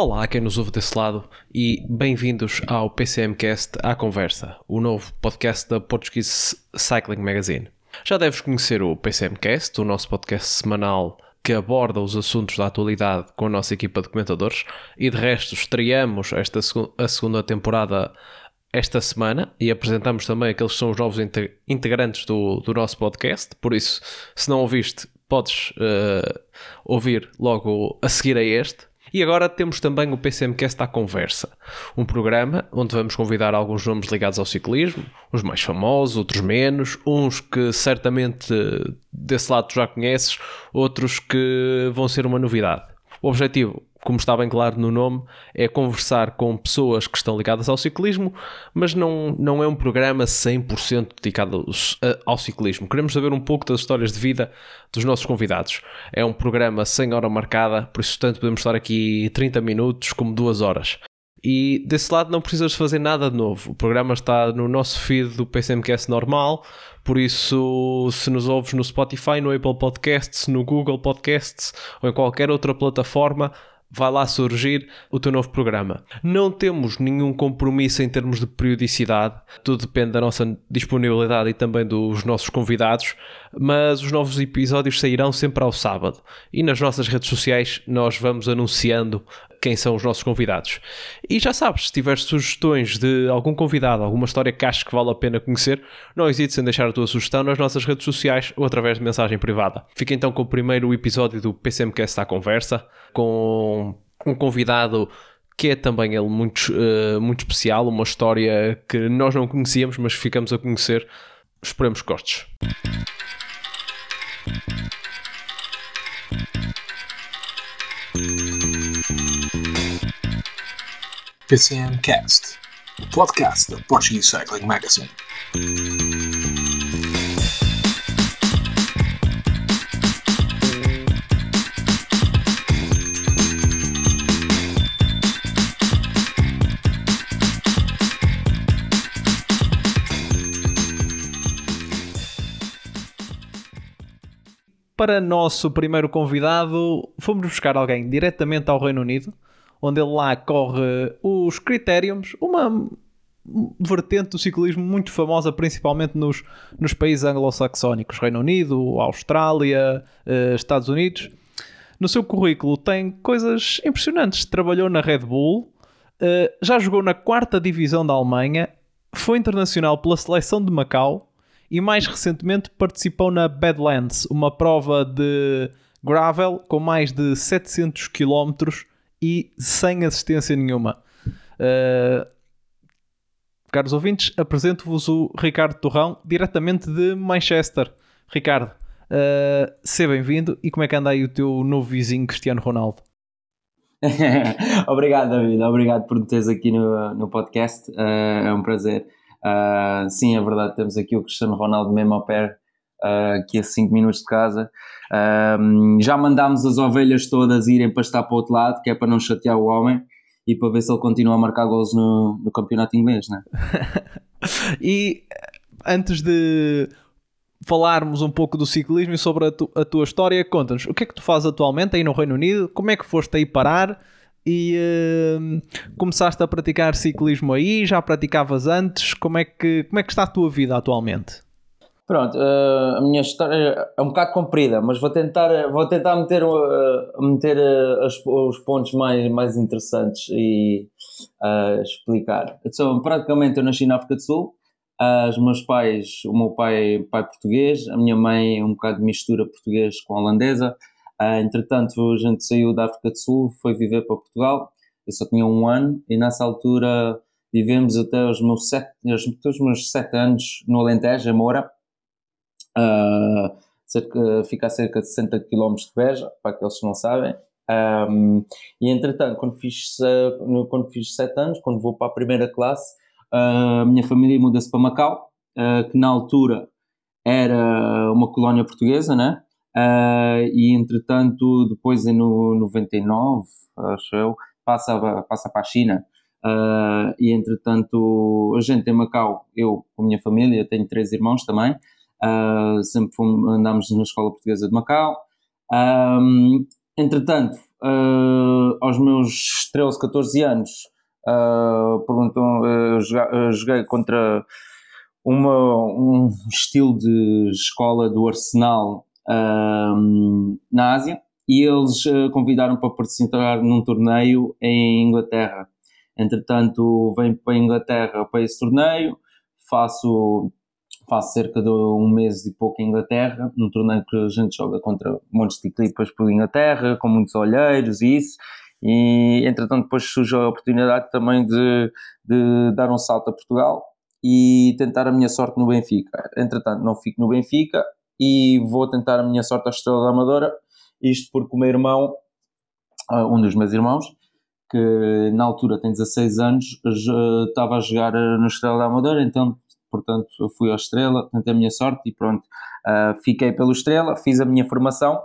Olá, quem nos ouve desse lado e bem-vindos ao PCMcast à Conversa, o novo podcast da Portuguese Cycling Magazine. Já deves conhecer o PCMcast, o nosso podcast semanal que aborda os assuntos da atualidade com a nossa equipa de comentadores e de resto estreamos esta a segunda temporada esta semana e apresentamos também aqueles que são os novos integrantes do, do nosso podcast. Por isso, se não ouviste, podes uh, ouvir logo a seguir a este. E agora temos também o PCMcast à Conversa, um programa onde vamos convidar alguns nomes ligados ao ciclismo, uns mais famosos, outros menos, uns que certamente desse lado já conheces, outros que vão ser uma novidade. O objetivo como está bem claro no nome, é conversar com pessoas que estão ligadas ao ciclismo, mas não, não é um programa 100% dedicado ao ciclismo. Queremos saber um pouco das histórias de vida dos nossos convidados. É um programa sem hora marcada, por isso tanto podemos estar aqui 30 minutos como 2 horas. E desse lado não precisas fazer nada de novo. O programa está no nosso feed do PCMcast normal, por isso, se nos ouves no Spotify, no Apple Podcasts, no Google Podcasts ou em qualquer outra plataforma, vai lá surgir o teu novo programa. Não temos nenhum compromisso em termos de periodicidade, tudo depende da nossa disponibilidade e também dos nossos convidados, mas os novos episódios sairão sempre ao sábado e nas nossas redes sociais nós vamos anunciando quem são os nossos convidados. E já sabes, se tiveres sugestões de algum convidado, alguma história que aches que vale a pena conhecer, não hesites em deixar a tua sugestão nas nossas redes sociais ou através de mensagem privada. Fica então com o primeiro episódio do PCMcast à conversa, com um convidado que é também ele muito, uh, muito especial, uma história que nós não conhecíamos, mas ficamos a conhecer. Esperemos que gostes. PCM Cast, o podcast da Portuguese Cycling Magazine. Para nosso primeiro convidado, fomos buscar alguém diretamente ao Reino Unido onde ele lá corre os Critériums, uma vertente do ciclismo muito famosa, principalmente nos, nos países anglo-saxónicos, Reino Unido, Austrália, eh, Estados Unidos. No seu currículo tem coisas impressionantes. Trabalhou na Red Bull, eh, já jogou na quarta divisão da Alemanha, foi internacional pela seleção de Macau e mais recentemente participou na Badlands, uma prova de gravel com mais de 700 km e sem assistência nenhuma. Uh, caros ouvintes, apresento-vos o Ricardo Torrão, diretamente de Manchester. Ricardo, uh, seja bem-vindo e como é que anda aí o teu novo vizinho Cristiano Ronaldo? obrigado, David. Obrigado por me teres aqui no, no podcast. Uh, é um prazer. Uh, sim, é verdade, temos aqui o Cristiano Ronaldo mesmo ao pé, aqui a 5 minutos de casa. Um, já mandámos as ovelhas todas irem pastar para o outro lado, que é para não chatear o homem e para ver se ele continua a marcar gols no, no campeonato inglês, né? e antes de falarmos um pouco do ciclismo e sobre a, tu, a tua história, conta-nos o que é que tu fazes atualmente aí no Reino Unido, como é que foste aí parar e uh, começaste a praticar ciclismo aí, já praticavas antes, como é que, como é que está a tua vida atualmente? Pronto, uh, a minha história é um bocado comprida, mas vou tentar, vou tentar meter, uh, meter uh, os, os, pontos mais, mais interessantes e explicar. Então, praticamente eu nasci na África do Sul, os meus pais, o meu pai pai português, a minha mãe um bocado de mistura português com holandesa. entretanto, a gente saiu da África do Sul, foi viver para Portugal, eu só tinha um ano e nessa altura vivemos até os meus sete, os meus sete anos no Alentejo, em Moura uh, cerca, fica a cerca de 60 km de Beja, para aqueles que não sabem. Um, e entretanto, quando fiz, quando fiz 7 anos, quando vou para a primeira classe, a minha família muda-se para Macau, uh, que na altura era uma colónia portuguesa, né? Uh, e entretanto, depois em no 99, acho eu, passa, passa para a China. E entretanto, a gente em Macau, eu com a minha família, tenho três irmãos também, Uh, sempre fomos, andámos na Escola Portuguesa de Macau. Um, entretanto, uh, aos meus 13, 14 anos, uh, uh, joguei, joguei contra uma, um estilo de escola do Arsenal na Ásia e eles convidaram para participar num torneio em Inglaterra. Entretanto, venho para a Inglaterra para esse torneio, faço faço cerca de um mês e pouco em Inglaterra, num torneio que a gente joga contra montes de equipas por Inglaterra, com muitos olheiros e isso. E entretanto, depois surge a oportunidade também de, de dar um salto a Portugal e tentar a minha sorte no Benfica. Entretanto, não fico no Benfica e vou tentar a minha sorte à Estrela da Amadora. Isto porque o meu irmão, ah, um dos meus irmãos, que na altura tem 16 anos, estava a jogar no Estrela da Amadora, então portanto eu fui ao Estrela, tentei a minha sorte e pronto, uh, fiquei pelo Estrela, fiz a minha formação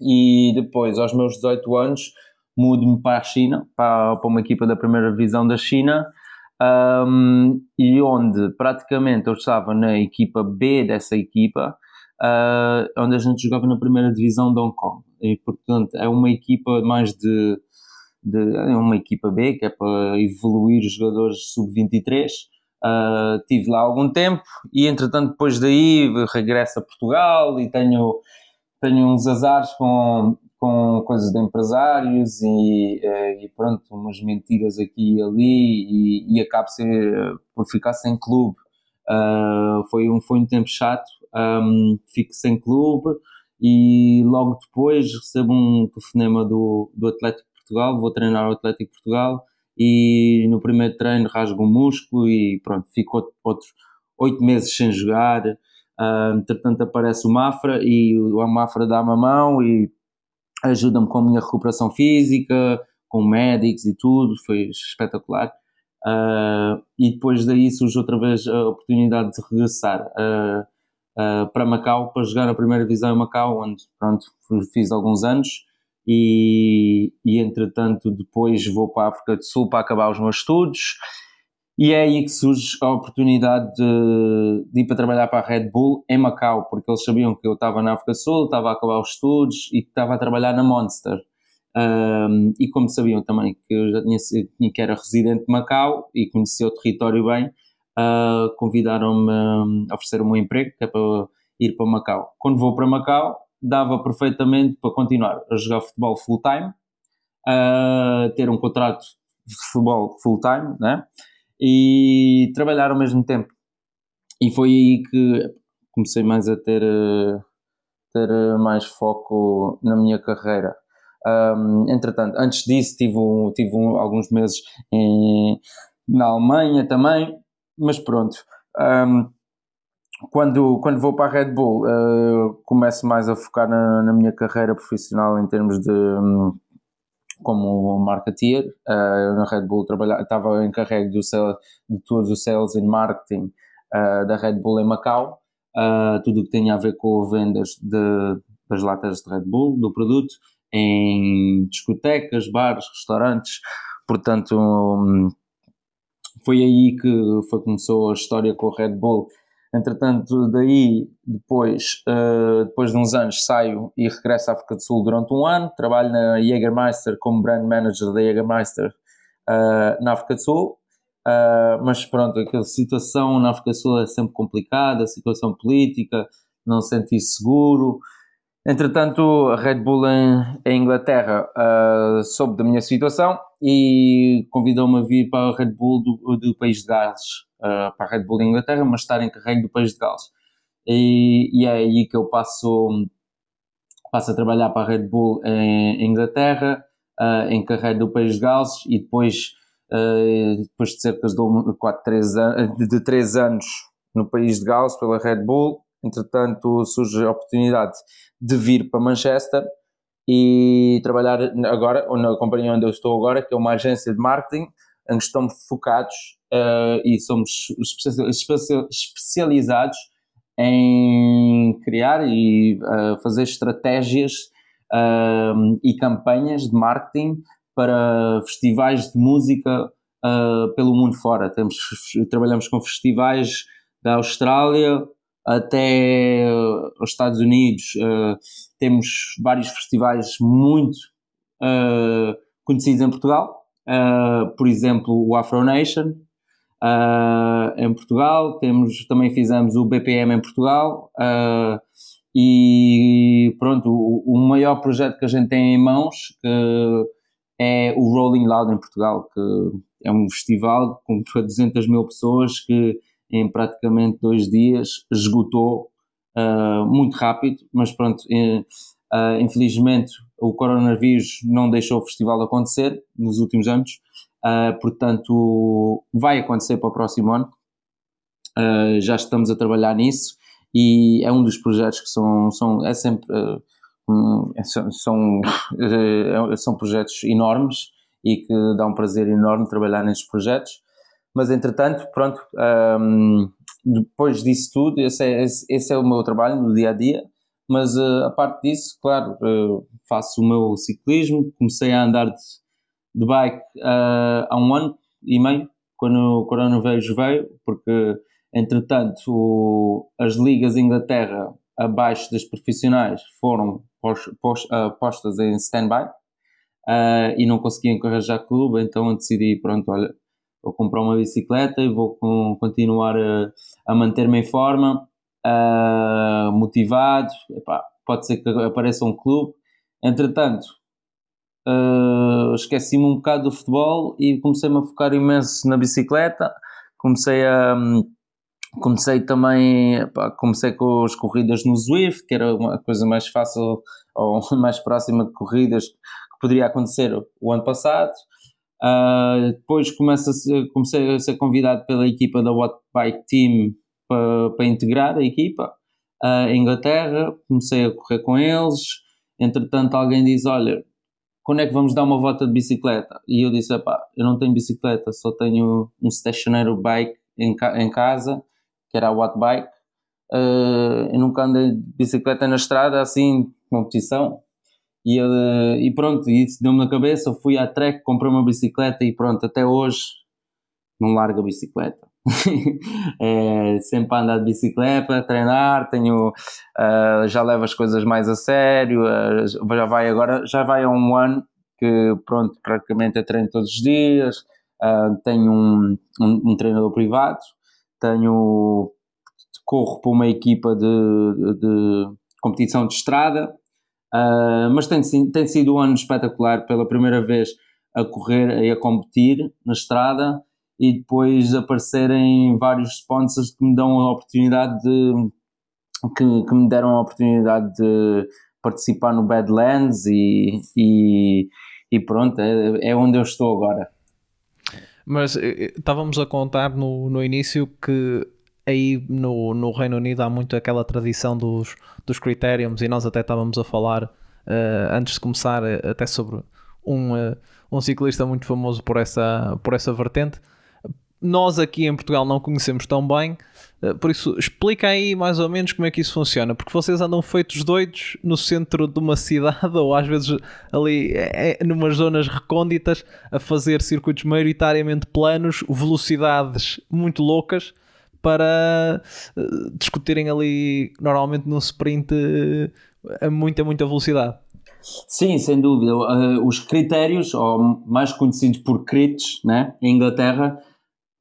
e depois, aos meus 18 anos, mudo-me para a China, para, para uma equipa da primeira divisão da China, um, e onde praticamente eu estava na equipa B dessa equipa, uh, onde a gente jogava na primeira divisão de Hong Kong. E portanto é uma equipa mais de, de é uma equipa B, que é para evoluir os jogadores sub-23. Uh, tive lá algum tempo e entretanto depois daí regresso a Portugal e tenho, tenho uns azares com, com coisas de empresários e, uh, e pronto, umas mentiras aqui e ali e, e acabo ser, por ficar sem clube. Uh, foi, um, foi um tempo chato, um, fico sem clube e logo depois recebo um telefonema do, do Atlético Portugal, vou treinar o Atlético Portugal e no primeiro treino rasgo um músculo e pronto, fico outros oito meses sem jogar. Uh, entretanto aparece o Mafra e o Mafra dá-me a mão e ajuda-me com a minha recuperação física, com médicos e tudo, foi espetacular. Uh, e depois daí surge outra vez a oportunidade de regressar uh, para Macau, para jogar a primeira divisão em Macau, onde pronto, fiz alguns anos e, e entretanto depois vou para a África do Sul para acabar os meus estudos e é aí que surge a oportunidade de, de, ir para trabalhar para a Red Bull em Macau, porque eles sabiam que eu estava na África do Sul, estava a acabar os estudos e que estava a trabalhar na Monster. Um, e como sabiam também que eu já tinha, que era residente de Macau e conhecia o território bem, uh, convidaram-me, ofereceram-me um emprego que é para ir para Macau. Quando vou para Macau, dava perfeitamente para continuar a jogar futebol full time, a ter um contrato de futebol full time, né? E trabalhar ao mesmo tempo. E foi aí que comecei mais a ter, ter mais foco na minha carreira. Um, entretanto, antes disso tive, tive alguns meses em, na Alemanha também, mas pronto. Um, quando, quando vou para a Red Bull, uh, começo mais a focar na, na, minha carreira profissional em termos de um, como marketeer. Uh, na Red Bull trabalhava, estava encarregue do de todos os sales e marketing uh, da Red Bull em Macau, tudo o que tinha a ver com vendas de, das latas de Red Bull, do produto, em discotecas, bares, restaurantes. Portanto, um, foi aí que foi, começou a história com a Red Bull Entretanto, daí, depois, uh, depois de uns anos, saio e regresso à África do Sul durante um ano. Trabalho na Jägermeister como brand manager da Jägermeister uh, na África do Sul. Uh, mas pronto, aquela situação na África do Sul é sempre complicada, a situação política, não sentir seguro. Entretanto, a Red Bull em, em Inglaterra uh, soube da minha situação e convidou-me a vir para a Red Bull do, do país de Gales, uh, para a Red Bull em Inglaterra, mas estar em carrego do país de Gales. E, e, é aí que eu passo, passo a trabalhar para a Red Bull em, em Inglaterra, uh, em carrego do país de Gales e depois, depois de cerca de 4, 3 anos, de 3 anos no país de Gales pela Red Bull, entretanto surge a oportunidade de vir para Manchester e trabalhar agora, na companhia onde eu estou agora, que é uma agência de marketing, em que estamos focados uh, e somos especializados em criar e uh, fazer estratégias uh, e campanhas de marketing para festivais de música pelo mundo fora. Temos, trabalhamos com festivais da Austrália, até os Estados Unidos. Uh, temos vários festivais muito uh, conhecidos em Portugal, por exemplo, o Afro Nation em Portugal, temos, também fizemos o BPM em Portugal e pronto, o, maior projeto que a gente tem em mãos é o Rolling Loud em Portugal, que é um festival com 200 mil pessoas que em praticamente dois dias esgotou uh, muito rápido, mas pronto, uh, infelizmente o coronavírus não deixou o festival acontecer nos últimos anos, uh, portanto vai acontecer para o próximo ano. já estamos a trabalhar nisso e é um dos projetos que são, são é sempre um, são, são, são projetos enormes e que dá um prazer enorme trabalhar nestes projetos. Mas entretanto, pronto, um, depois disso tudo, esse é, esse é o meu trabalho no dia a dia. Mas uh, a parte disso, claro, uh, faço o meu ciclismo. Comecei a andar de, de bike uh, há um ano e meio, quando o coronavírus veio, porque entretanto o, as ligas Inglaterra abaixo das profissionais foram postas em stand-by e não conseguiam arranjar clube, então decidi, pronto, olha, vou comprar uma bicicleta e vou com, continuar a, a manter-me em forma, uh, motivado. Epá, pode ser que apareça um clube. Entretanto, uh, esqueci-me um bocado do futebol e comecei-me a focar imenso na bicicleta. Comecei a. Comecei também, comecei com as corridas no Zwift, que era uma coisa mais fácil ou mais próxima de corridas que poderia acontecer o ano passado. Uh, depois começa comecei a ser convidado pela equipa da What Bike Team para, para integrar a equipa uh, em Inglaterra. Comecei a correr com eles. Entretanto, alguém diz: Olha, quando é que vamos dar uma volta de bicicleta? E eu disse: Epá, eu não tenho bicicleta, só tenho um stationary bike em, ca em casa, que era a What Bike. Uh, eu nunca andei de bicicleta na estrada assim, competição. E, e pronto, isso deu-me na cabeça. Fui à trek, comprei uma bicicleta e pronto, até hoje não largo a bicicleta. é, sempre andar de bicicleta, treinar, tenho, uh, já levo as coisas mais a sério, uh, já vai agora, já vai há um ano que pronto, praticamente treino todos os dias, uh, tenho um, um, um, treinador privado, tenho corro para uma equipa de, de competição de estrada, Uh, mas tem, tem sido um ano espetacular pela primeira vez a correr e a competir na estrada e depois aparecerem vários sponsors que me dão a oportunidade de que, que me deram a oportunidade de participar no Badlands e, e, e pronto, é, é onde eu estou agora. Mas eh, eh, estávamos a contar no, no início que aí no, no Reino Unido há muito aquela tradição dos, dos e nós até estávamos a falar uh, antes de começar eh, até sobre um, uh, um ciclista muito famoso por essa, por essa vertente. Nós aqui em Portugal não conhecemos tão bem, por isso explica aí mais ou menos como é que isso funciona, porque vocês andam feitos doidos no centro de uma cidade ou às vezes ali é, é, numas zonas recônditas a fazer circuitos maioritariamente planos, velocidades muito loucas para uh, discutirem ali normalmente num sprint uh, a muita, muita velocidade. Sim, sem dúvida. Uh, os critérios, ou mais conhecidos por crits, né, em Inglaterra,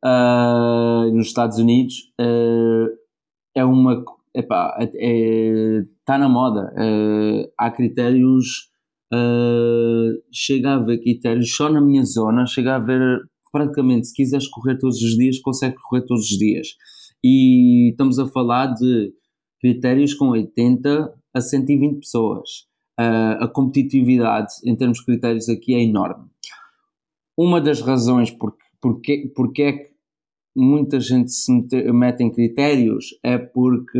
uh, nos Estados Unidos, uh, é uma. Está é, tá na moda. há critérios. chega a haver critérios só na minha zona, chega a haver praticamente, se quiseres correr todos os dias, consegue correr todos os dias e estamos a falar de critérios com 80 a 120 pessoas. Uh, a competitividade em termos de critérios aqui é enorme. Uma das razões porque, porque, porque é que muita gente se mete, em critérios é porque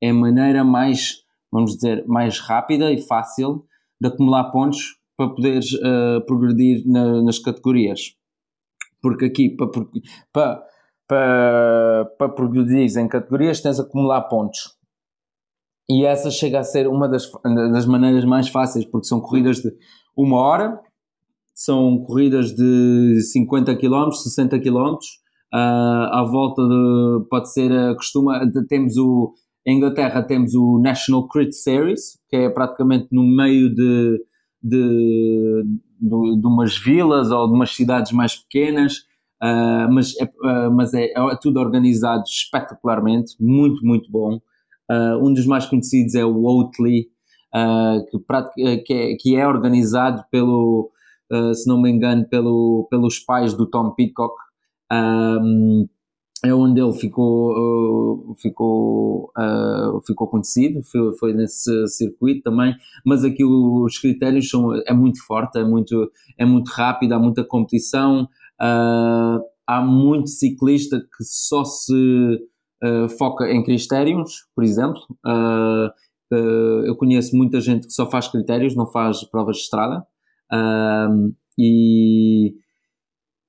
é a maneira mais, vamos dizer, mais rápida e fácil de acumular pontos para poderes uh, progredir na, nas categorias. Porque aqui, para, para, para, para progredir em categorias, tens de acumular pontos. E essa chega a ser uma das, das maneiras mais fáceis, porque são corridas de uma hora, são corridas de 50 km, 60 km, uh, à volta de, pode ser, uh, costuma, temos o, em Inglaterra temos o National Crit Series, que é praticamente no meio de, de, de, de umas vilas ou de umas cidades mais pequenas, uh, mas, é, uh, mas é, é, tudo organizado espetacularmente, muito, muito bom. Uh, um dos mais conhecidos é o Oatley, que, que, é, que é organizado pelo, se não me engano, pelo, pelos pais do Tom Peacock. É onde ele ficou, ficou, ficou conhecido, foi, foi, nesse circuito também, mas aqui os critérios são, é muito forte, é muito, é muito rápido, há muita competição, uh, há muito ciclista que só se foca em critérios, por exemplo, eu conheço muita gente que só faz critérios, não faz provas de estrada, e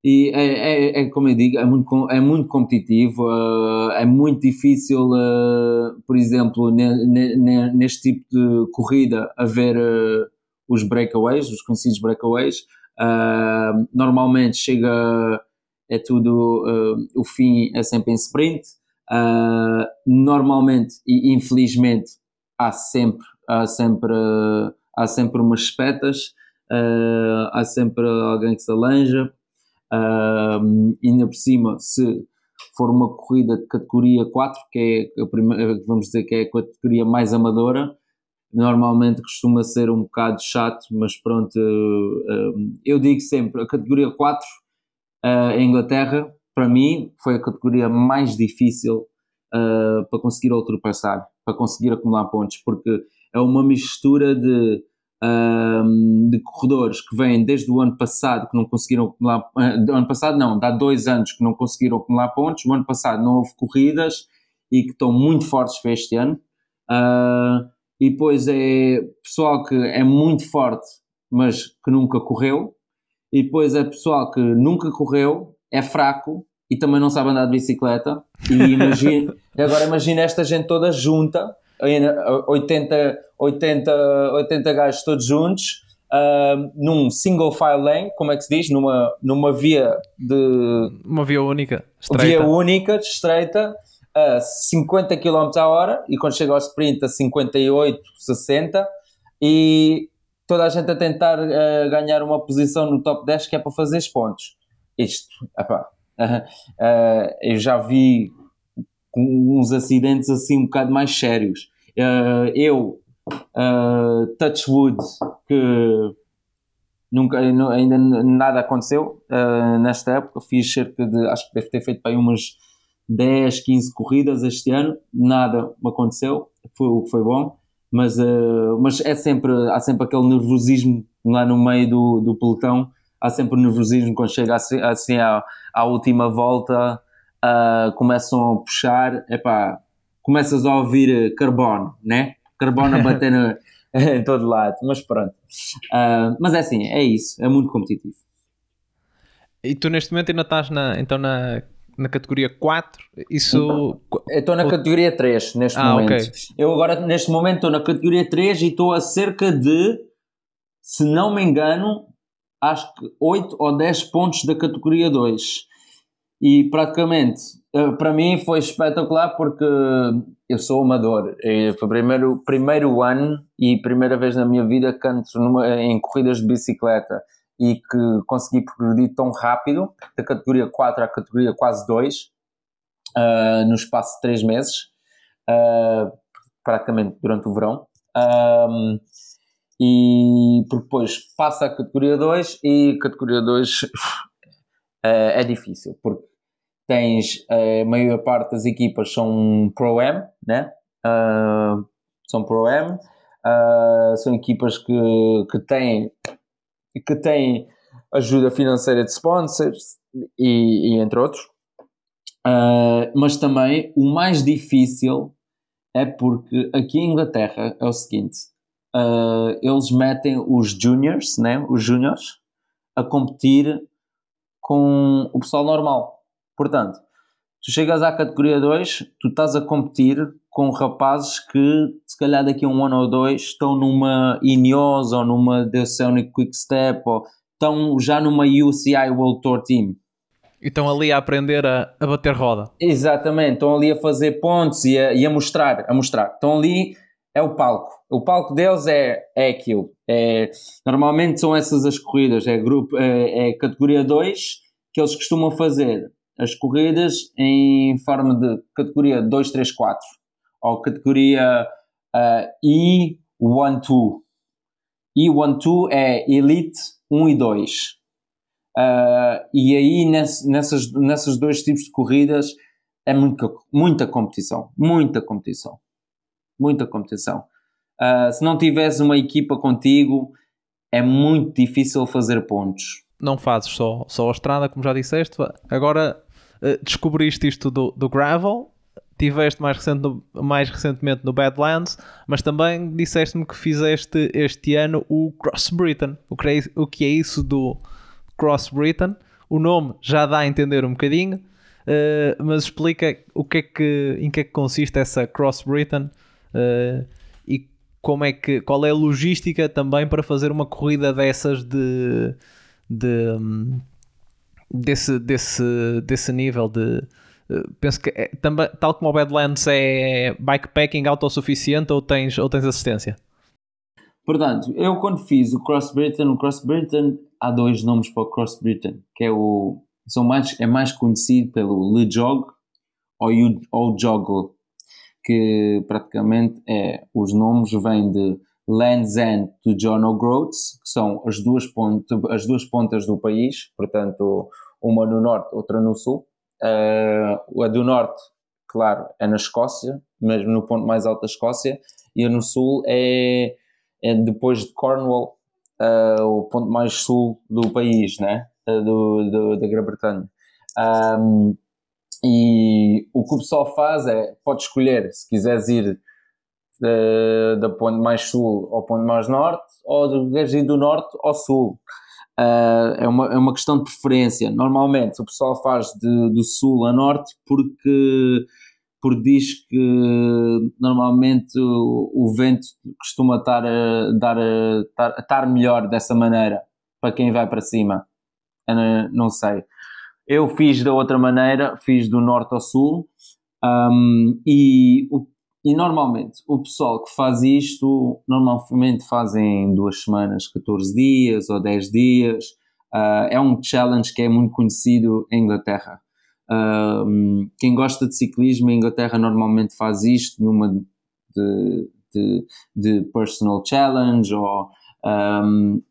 e é, é, é, como eu digo, é muito, é muito competitivo, uh, é muito difícil, uh, por exemplo, ne, ne, neste tipo de corrida, haver uh, os breakaways, os conhecidos breakaways. Normalmente chega, é tudo, o fim é sempre em sprint. normalmente e infelizmente há sempre, há sempre, há sempre umas espetas, há sempre alguém que se alanja Uh, ainda por cima, se for uma corrida de categoria 4, que é a primeira, vamos dizer que é a categoria mais amadora, normalmente costuma ser um bocado chato, mas pronto, uh, eu digo sempre, a categoria 4 uh, em Inglaterra, para mim, foi a categoria mais difícil para conseguir ultrapassar, para conseguir acumular pontos, porque é uma mistura de de corredores que vêm desde o ano passado que não conseguiram acumular, do ano passado não, há dois anos que não conseguiram acumular pontos, o ano passado não houve corridas e que estão muito fortes para este ano. Uh, e depois é pessoal que é muito forte, mas que nunca correu. E depois é pessoal que nunca correu, é fraco e também não sabe andar de bicicleta. E imagine, agora imagina esta gente toda junta 80, 80, 80 gajos todos juntos, uh, num single file lane, como é que se diz? Numa, numa via de. Uma via única, estreita. Via única, estreita, a 50 km a hora, e quando chega ao sprint a 58, 60, e toda a gente a tentar uh, ganhar uma posição no top 10 que é para fazer os pontos. Isto, epá, uh, uh, eu já vi uns acidentes assim um bocado mais sérios. Uh, eu, Touchwood, que nunca, ainda nada aconteceu nesta época, fiz cerca de, acho que deve ter feito para aí umas 10, 15 corridas este ano, nada aconteceu, foi o que foi bom, mas, uh, mas é sempre, há sempre aquele nervosismo lá no meio do, do pelotão, há sempre nervosismo quando chega assim, assim à, à última volta, uh, começam a puxar, epá, começas a ouvir eh, carbono, né? Carbono a bater no, em todo lado, mas pronto. Uh, mas é assim, é isso, é muito competitivo. E tu neste momento ainda estás na, então na, na categoria 4? Isso... Eu estou na categoria 3 neste ah, momento. Okay. Eu agora neste momento estou na categoria 3 e estou a cerca de, se não me engano, acho que 8 ou 10 pontos da categoria 2 e praticamente eh, para mim foi espetacular porque eu sou amador. Foi o primeiro, primeiro ano e primeira vez na minha vida ando numa, em corridas de bicicleta e que consegui progredir tão rápido, da categoria 4 à categoria quase 2, uh, eh, no espaço de 3 meses, uh, praticamente durante o verão. Um, e depois passa a categoria 2 e categoria 2 é difícil, porque tens a maior parte das equipas são Pro-Am, né? Uh, são Pro-Am, uh, são equipas que, que têm que têm ajuda financeira de sponsors e, e entre outros. Uh, mas também o mais difícil é porque aqui em Inglaterra é o seguinte: uh, eles metem os juniors, né, os juniors, a competir com o pessoal normal. Portanto, tu chegas à categoria 2, tu estás a competir com rapazes que, se calhar daqui a um ano ou dois, estão numa Ineos ou numa Deusonic Quick Step ou estão já numa UCI World Tour Team. E estão ali a aprender a, a bater roda. Exatamente, estão ali a fazer pontos e a, e a mostrar, a mostrar. Estão ali é o palco. O palco deles é, é aquilo. É, normalmente são essas as corridas, é, grupo, é, é categoria 2 que eles costumam fazer as corridas em forma de categoria 2, 3, 4 ou categoria uh, E1-2. E1-2 é Elite 1 e 2. Uh, e aí ness, nessas, nessas dois tipos de corridas é muita, muita competição, muita competição, muita competição. Uh, se não tivesse uma equipa contigo, é muito difícil fazer pontos. Não fazes só, só a estrada, como já disseste. Agora descobriste isto do, do gravel, tiveste mais, recente mais recentemente no Badlands, mas também disseste-me que fizeste este ano o Cross Britain. O que, é, o que é isso do Cross Britain? O nome já dá a entender um bocadinho, uh, mas explica o que é que, em que é que consiste essa Cross Britain uh, e como é que, qual é a logística também para fazer uma corrida dessas de, de desse, desse, desse nível de penso que é, também, tal como o Badlands é bikepacking autossuficiente ou tens, ou tens assistência? Portanto, eu quando fiz o Cross Britain, o Cross Britain há dois nomes para o Cross Britain, que é o são mais, é mais conhecido pelo Le Jog ou o Joggle, que praticamente é os nomes vêm de Land's End to John O'Groats, que são as duas, pontas, as duas pontas do país, portanto, uma no norte, outra no sul. Uh, a do norte, claro, é na Escócia, mesmo no ponto mais alto da Escócia, e a no sul é, é depois de Cornwall, uh, o ponto mais sul do país, né? do, do da Grã-Bretanha. Um, e o que o pessoal faz é, pode escolher se quiseres ir da ponto mais sul ao ponto mais norte, ou queres ir do norte ao sul. Uh, é, uma, é uma questão de preferência. Normalmente o pessoal faz de, do sul a norte porque, porque diz que normalmente o, o vento costuma estar dar estar melhor dessa maneira para quem vai para cima. Eu não sei. Eu fiz da outra maneira, fiz do norte ao sul um, e o e normalmente o pessoal que faz isto, normalmente fazem duas semanas, 14 dias ou 10 dias. Uh, é um challenge que é muito conhecido em Inglaterra. Uh, quem gosta de ciclismo em Inglaterra normalmente faz isto numa de, de, de personal challenge ou um,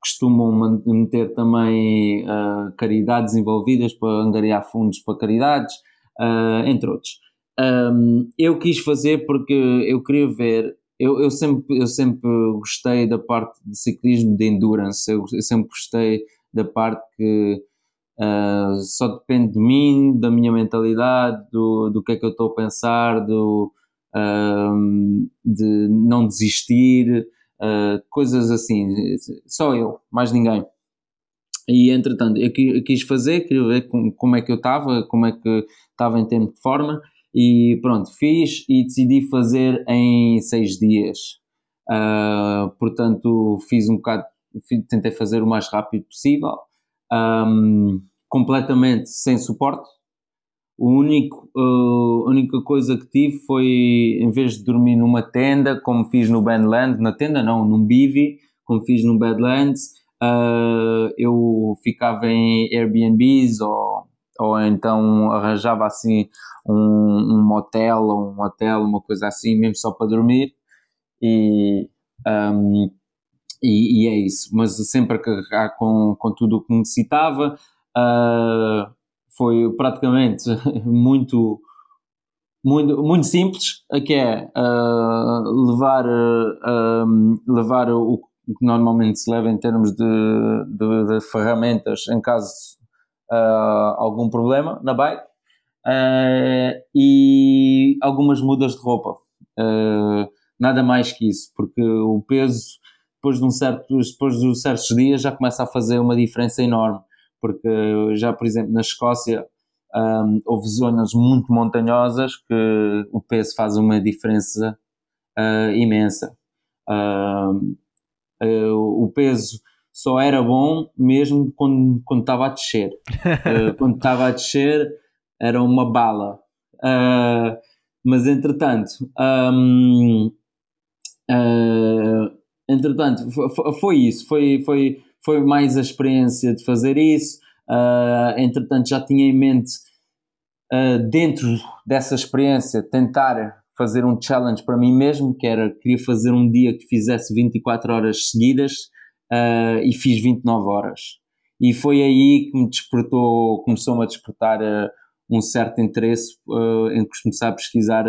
costumam meter também uh, caridades envolvidas para angariar fundos para caridades, entre outros. Um, eu quis fazer porque eu queria ver. Eu, eu, sempre, eu sempre gostei da parte de ciclismo de endurance, eu, eu sempre gostei da parte que uh, só depende de mim, da minha mentalidade, do, do que é que eu estou a pensar, do, de não desistir, uh, coisas assim. Só eu, mais ninguém. E entretanto, eu, eu quis fazer, queria ver como, como é que eu estava, como é que estava em tempo de forma e pronto, fiz e decidi fazer em seis dias. Uh, portanto, fiz um bocado, tentei fazer o mais rápido possível, um, completamente sem suporte. O único, uh, a única coisa que tive foi, em vez de dormir numa tenda, como fiz no Badlands, na tenda não, num bivy, como fiz no Badlands, uh, eu ficava em Airbnbs ou, ou então arranjava assim um, um motel ou um hotel, uma coisa assim, mesmo só para dormir. E, um, e, e, é isso. Mas sempre a carregar com, com tudo o que necessitava. Uh, foi praticamente muito, muito, muito simples, que é uh, levar, uh, levar o que normalmente se leva em termos de, de, de ferramentas em caso uh, algum problema na bike uh, e algumas mudas de roupa. Uh, nada mais que isso, porque o peso, depois de, um certo, depois de certos dias, já começa a fazer uma diferença enorme. Porque já, por exemplo, na Escócia, um, houve zonas muito montanhosas que o peso faz uma diferença uh, imensa. Uh, uh, o peso só era bom mesmo quando, quando estava a descer. quando estava a descer, era uma bala. Uh, mas entretanto, um, Uh, entretanto, foi isso, foi, foi, foi mais a experiência de fazer isso. Uh, entretanto, já tinha em mente, uh, dentro dessa experiência, tentar fazer um challenge para mim mesmo, que era, queria fazer um dia que fizesse 24 horas seguidas uh, e fiz 29 horas. E foi aí que me despertou, começou-me a despertar um certo interesse em começar a pesquisar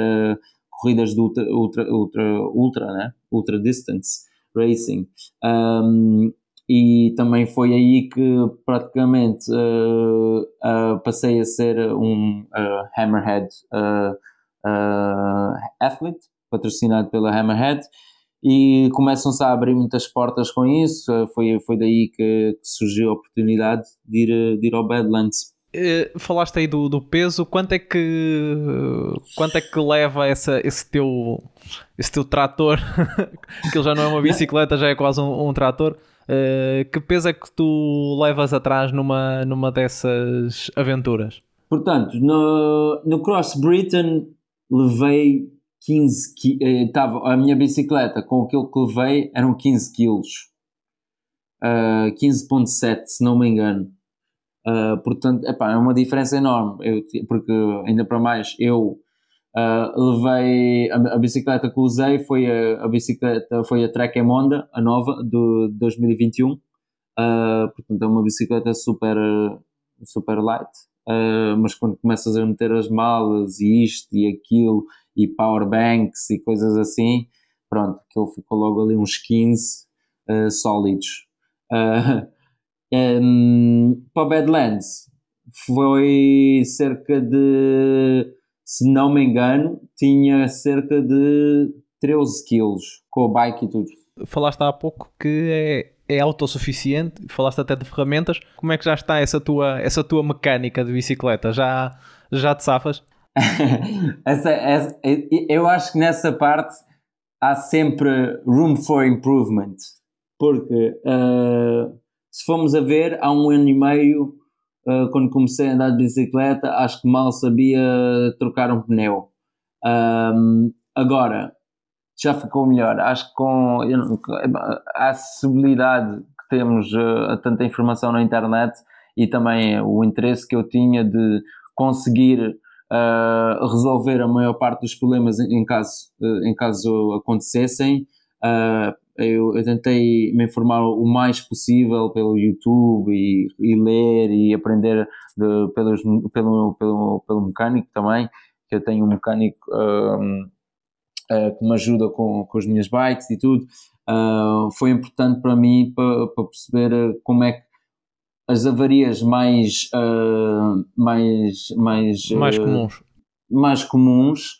corridas de ultra, ultra, ultra, ultra, né? ultra distance racing. Um, e também foi aí que praticamente uh, uh, passei a ser um uh, Hammerhead athlete, patrocinado pela Hammerhead, e começam-se a abrir muitas portas com isso. foi, foi daí que, que, surgiu a oportunidade de ir, de ir ao Badlands. Falaste aí do, do peso, quanto é que quanto é que leva essa, esse, teu, esse teu trator? que já não é uma bicicleta, já é quase um, um trator Uh, que peso é que tu levas atrás numa, numa dessas aventuras? Portanto, no, no Cross Britain levei 15 quilos. a minha bicicleta com aquilo que levei eram 15 quilos. Uh, 15.7 se não me engano. Uh, portanto, epá, é uma diferença enorme. Eu, porque ainda para mais eu Uh, levei a, a, bicicleta que usei foi a, a, bicicleta foi a Trek Emonda, a nova de 2021. Uh, portanto, é uma bicicleta super, super light. Mas quando começas a meter as malas e isto e aquilo e power banks e coisas assim, pronto, aquilo ficou logo ali uns 15 uh, sólidos. Um, para o Badlands foi cerca de se não me engano, tinha cerca de 13 quilos com a bike e tudo. Falaste há pouco que é, é autossuficiente, falaste até de ferramentas. Como é que já está essa tua, essa tua mecânica de bicicleta? Já, já te safas? essa, essa, eu acho que nessa parte há sempre room for improvement. Porque uh, se formos a ver, há um ano e meio uh, quando comecei a andar de bicicleta, acho que mal sabia trocar um pneu. Um, agora, já ficou melhor. Acho que com a acessibilidade que temos uh, a tanta informação na internet e também o interesse que eu tinha de conseguir uh, resolver a maior parte dos problemas em, caso, uh, em caso acontecessem, uh, eu, eu, tentei me informar o mais possível pelo YouTube e, e ler e aprender de, pelos, pelo, pelo, pelo mecânico também, que eu tenho um mecânico uh, eh, que me ajuda com, com as minhas bikes e tudo. Uh, foi importante para mim para, para, perceber como é que as avarias mais uh, mais mais mais comuns mais comuns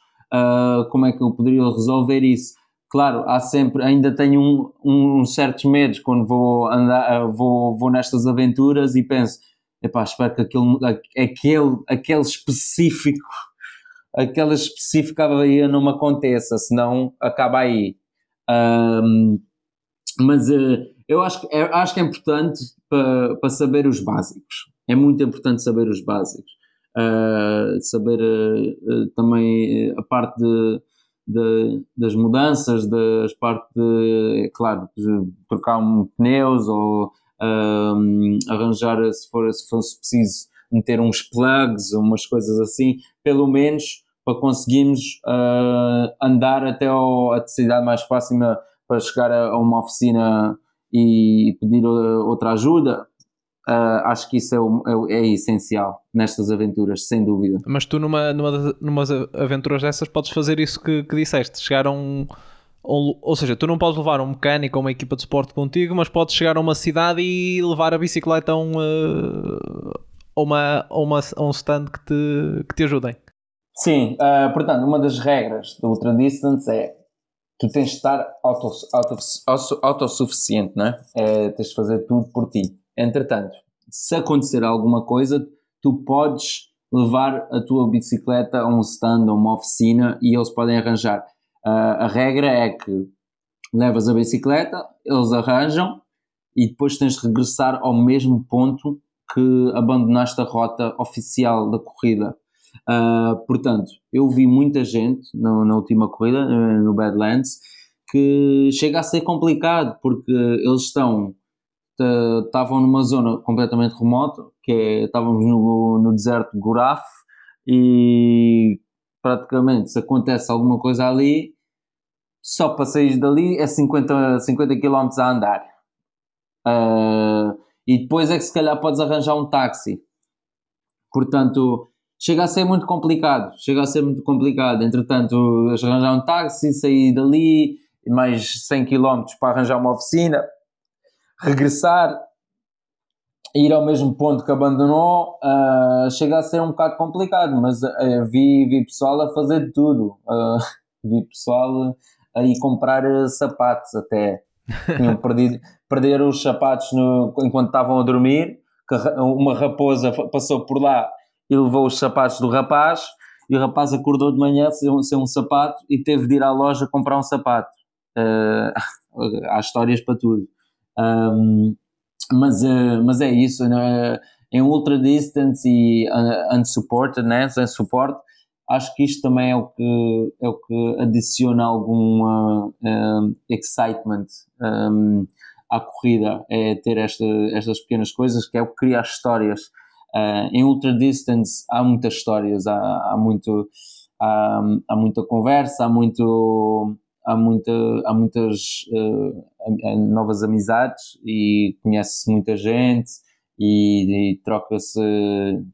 como é que eu poderia resolver isso claro, há sempre, ainda tenho um, um, uns certos medos quando vou andar, vou, vou nestas aventuras e penso, epá, espero que aquele, aquele, aquele específico, aquela específica avaria não me aconteça, senão acaba aí. Um, mas uh, eu acho, é, acho que é importante para, para saber os básicos. É muito importante saber os básicos. Uh, saber uh, também a parte de de, das mudanças, das partes, de, é claro, de trocar um pneus ou arranjar, se, for, se fosse preciso, meter uns plugs, umas coisas assim, pelo menos para conseguirmos andar até ao, a cidade mais próxima para chegar a, a uma oficina e pedir outra ajuda, Uh, acho que isso é, o, é, é, essencial nestas aventuras, sem dúvida. Mas tu, numa, numa, numa aventuras dessas, podes fazer isso que, que disseste: chegar a um, um, Ou seja, tu não podes levar um mecânico ou uma equipa de suporte contigo, mas podes chegar a uma cidade e levar a bicicleta a um, uh, a uma, a uma, a um stand que te, que te ajudem. Sim, uh, portanto, uma das regras do Ultra Distance é tu tens de estar autossuficiente, não é? é? Tens de fazer tudo por ti. Entretanto, se acontecer alguma coisa, tu podes levar a tua bicicleta a um stand, a uma oficina e eles podem arranjar. Uh, a regra é que levas a bicicleta, eles arranjam e depois tens de regressar ao mesmo ponto que abandonaste a rota oficial da corrida. Uh, portanto, eu vi muita gente na última corrida, no Badlands, que chega a ser complicado porque eles estão estavam numa zona completamente remota, que é, estávamos no, no deserto de Guraf e praticamente se acontece alguma coisa ali, só para sair dali é 50, 50 km a andar. Uh, e depois é que se calhar podes arranjar um táxi. Portanto, chega a ser muito complicado. Chega a ser muito complicado. Entretanto, arranjar um táxi, sair dali, mais 100 km para arranjar uma oficina, regressar, ir ao mesmo ponto que abandonou, uh, chega a ser um bocado complicado, mas uh, vi, vi pessoal a fazer de tudo. Uh, vi pessoal a ir comprar sapatos até. Tinham perdido, perderam os sapatos no, enquanto estavam a dormir, que uma raposa passou por lá e levou os sapatos do rapaz, e o rapaz acordou de manhã sem um, sem um sapato e teve de ir à loja comprar um sapato. há histórias para tudo. Um, mas, uh, mas é isso, né? em ultra distance e uh, unsupported, né? sem suporte, acho que isto também é o que, é o que adiciona algum uh, excitement um, à corrida, é ter esta, estas pequenas coisas que é o que cria as histórias. Uh, em ultra distance há muitas histórias, há, há muito há, há muita conversa, há muito há, muita, há muitas uh, novas amizades e conhece-se muita gente e, e troca-se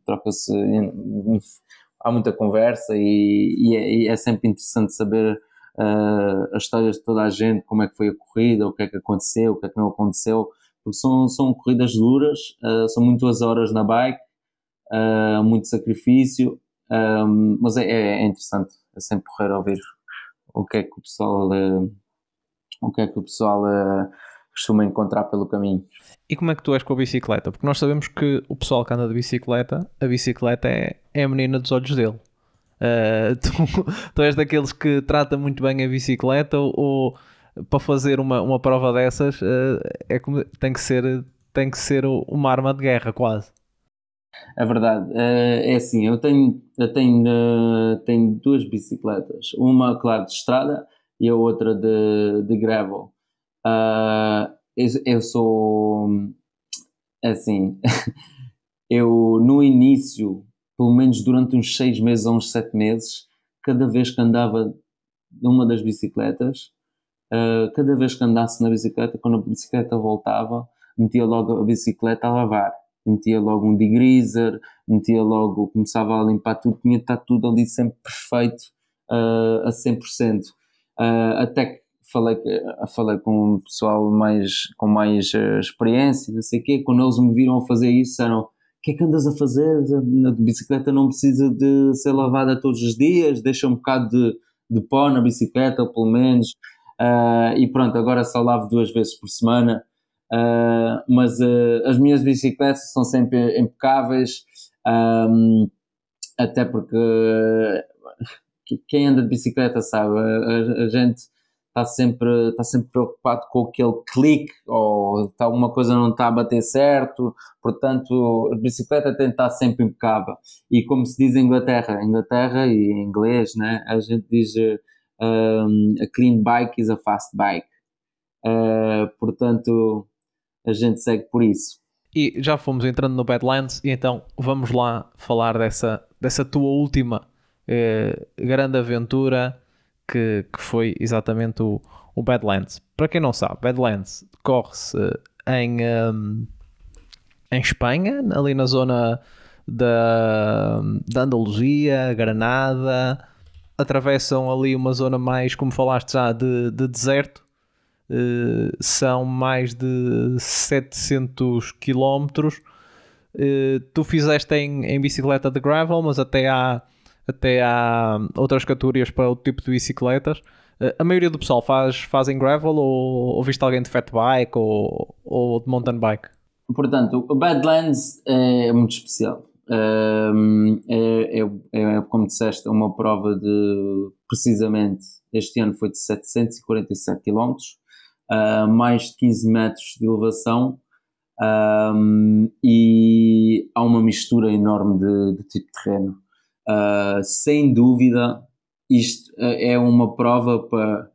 troca-se há muita conversa e, e, é, e, é, sempre interessante saber uh, as histórias de toda a gente, como é que foi a corrida, o que é que aconteceu, o que é que não aconteceu, porque são, são corridas duras, uh, são muitas horas na bike, uh, muito sacrifício, mas é, é, é, interessante, é sempre correr ouvir o que é que o pessoal, uh, o que é que o pessoal uh, costuma encontrar pelo caminho. E como é que tu és com a bicicleta? Porque nós sabemos que o pessoal que anda de bicicleta, a bicicleta é, é a menina dos olhos dele. Uh, tu, tu, és daqueles que trata muito bem a bicicleta ou, ou para fazer uma, uma prova dessas uh, é como, tem que ser tem que ser uma arma de guerra quase. É verdade. Eh, é assim, eu tenho, eu tenho, eh, tenho duas bicicletas. Uma, claro, de estrada e a outra de, de gravel. Uh, eu, eu sou é assim. eu no início, pelo menos durante uns seis meses ou uns sete meses, cada vez que andava numa das bicicletas, cada vez que andasse na bicicleta, quando a bicicleta voltava, metia logo a bicicleta a lavar metia logo um degreaser, metia logo, começava a limpar tudo, tinha de estar tudo ali sempre perfeito uh, a 100%. Uh, ah, até que falei, falei com um pessoal mais, com mais uh, experiência, não sei o quê, quando eles me viram a fazer isso, disseram o que é que andas a fazer? A bicicleta não precisa de ser lavada todos os dias, deixa um bocado de, de pó na bicicleta, pelo menos. Uh, e pronto, agora só lavo duas vezes por semana. Uh, mas uh, as minhas bicicletas são sempre impecáveis, um, até porque quem anda de bicicleta sabe, a, a gente está sempre, está sempre preocupado com aquele clique ou está alguma coisa não está a bater certo, portanto a bicicleta tem de estar sempre impecável. E como se diz em Inglaterra, Inglaterra e em inglês, né, a gente diz um, a clean bike is a fast bike. Portanto, a gente segue por isso. E já fomos entrando no Badlands, e então vamos lá falar dessa, dessa tua última eh, grande aventura que, que foi exatamente o, o Badlands. Para quem não sabe, Badlands corre-se em, um, em Espanha, ali na zona da, da Andaluzia, Granada. Atravessam ali uma zona mais, como falaste já, de, de deserto Uh, são mais de 700 km. Uh, tu fizeste em, em, bicicleta de gravel, mas até há, até há outras categorias para o tipo de bicicletas. Uh, a maioria do pessoal faz, faz em gravel ou, ou viste alguém de fat bike ou, ou de mountain bike? Portanto, o Badlands é muito especial. Ehm, é, é, é, como disseste, uma prova de precisamente este ano foi de 747 km mais de 15 metros de elevação um, e há uma mistura enorme de, de tipo de terreno. Uh, sem dúvida, isto é uma prova para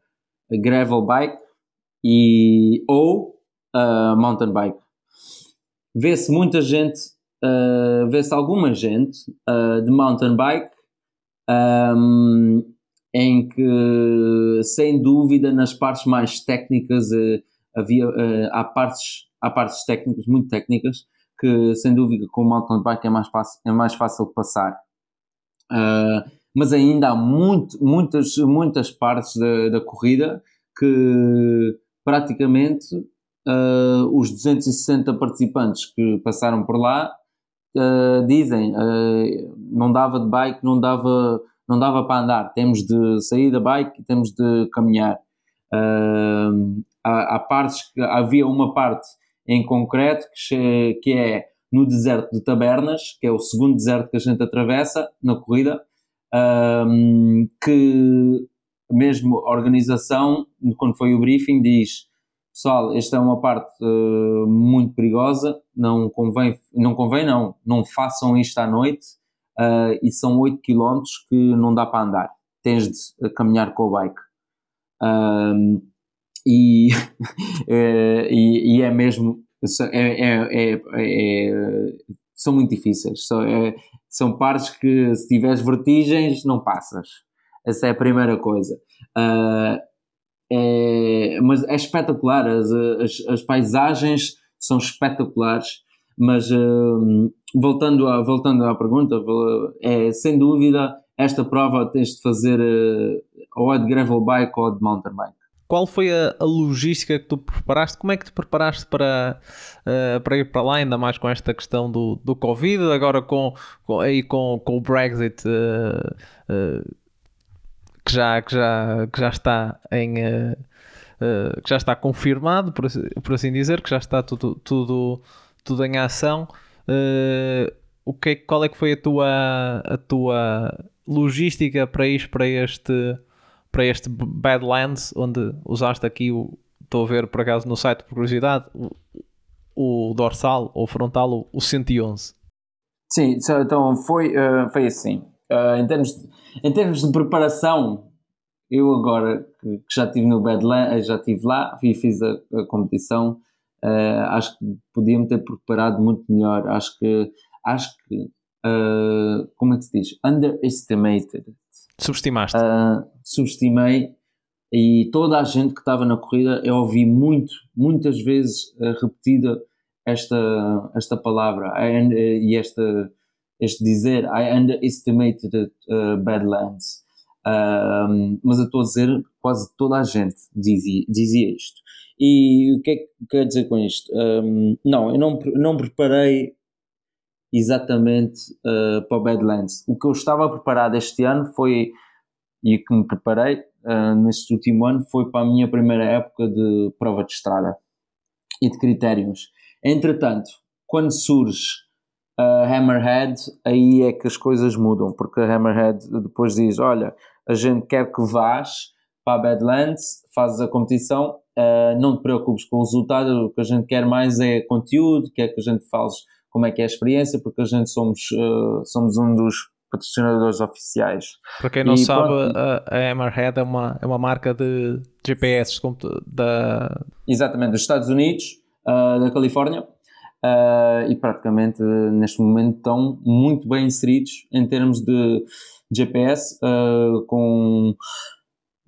gravel bike e, ou uh, mountain bike. Vê-se muita gente, uh, vê-se alguma gente de mountain bike um, em que, sem dúvida, nas partes mais técnicas, havia, há, partes, há partes técnicas, muito técnicas, que sem dúvida com o mountain bike é mais fácil, é mais fácil passar. mas ainda há muito, muitas, muitas partes da, da corrida que praticamente uh, os 260 participantes que passaram por lá uh, dizem uh, não dava de bike, não dava, não dava para andar, temos de sair da bike e temos de caminhar. há, há partes que havia uma parte em concreto que, que é no deserto de Tabernas, que é o segundo deserto que a gente atravessa na corrida, que mesmo a organização, quando foi o briefing, diz pessoal, esta é uma parte uh, muito perigosa, não convém, não convém não, não façam isto à noite uh, e são 8 km que não dá para andar, tens de caminhar com o bike. Uh, e, e, e, é mesmo, é, é, é, é são muito difíceis, são, é, são partes que se tiveres vertigens não passas. Essa é a primeira coisa. Uh, é, mas é espetacular, as, as, as, paisagens são espetaculares, mas uh, voltando, a, voltando à pergunta, é sem dúvida esta prova tens de fazer uh, ou é de gravel bike ou de mountain bike. Qual foi a, a, logística que tu preparaste? Como é que te preparaste para, uh, para ir para lá, ainda mais com esta questão do, do Covid, agora com, com, aí com, com o Brexit uh, que já, que já, que já está em. Que já está confirmado, por, por assim dizer, que já está tudo, tudo, tudo em ação. Uh, o que, qual é que foi a tua, a tua logística para ir para este, para este Badlands, onde usaste aqui o. Estou a ver por acaso no site por curiosidade o, o dorsal ou frontal, o, o 111. Sim, então foi, uh, foi assim. Uh, em, termos de, em termos de preparação, eu agora que, que já estive no Badland, eh, já estive lá e fiz a, a competição, uh, acho que podia-me ter preparado muito melhor. Acho que, acho que uh, como é que se diz? Underestimated. Subestimaste. subestimei e toda a gente que estava na corrida, eu ouvi muito, muitas vezes repetida esta, esta palavra e esta este dizer I underestimated uh, Badlands. Um, mas eu estou a dizer quase toda a gente dizia, dizia isto. E o que é que quer dizer com isto? Um, não, eu não, não preparei exatamente uh, para o Badlands. O que eu estava preparado este ano foi, e que me preparei uh, neste último ano, foi para a minha primeira época de prova de estrada e de critérios. Entretanto, quando surge a Hammerhead, aí é que as coisas mudam, porque a Hammerhead depois diz: Olha, a gente quer que vás para a Badlands, fazes a competição, uh, não te preocupes com o resultado, o que a gente quer mais é conteúdo, quer que a gente fale como é que é a experiência, porque a gente somos, uh, somos um dos patrocinadores oficiais. Para quem não e sabe, pronto, a, Hammerhead é uma, é uma marca de GPS da... Exatamente, dos Estados Unidos, uh, da Califórnia, e praticamente neste momento estão muito bem inseridos em termos de GPS, com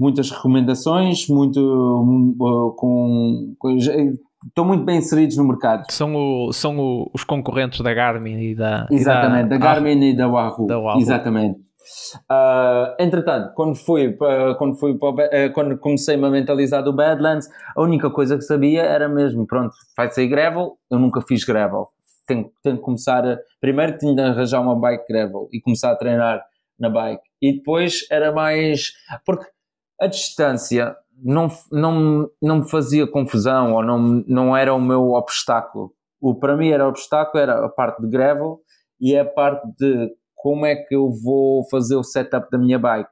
muitas recomendações, muito uh, com, com, estão muito bem inseridos no mercado. São, o, são o, os concorrentes da Garmin e da Exatamente, e da, da Garmin ah, e da Wahoo. da Wahoo. Exatamente. Uh, entretanto, quando fui, para, quando, fui para, uh, quando comecei-me a mentalizar do Badlands, a única coisa que sabia era mesmo, pronto, vai ser gravel, eu nunca fiz gravel. Tenho, tenho que começar a, primeiro tinha de arranjar uma bike gravel e começar a treinar na bike. E depois era mais, porque a distância não, não, não me fazia confusão ou não, não era o meu obstáculo. O, para mim era obstáculo, era a parte de gravel e a parte de como é que eu vou fazer o setup da minha bike.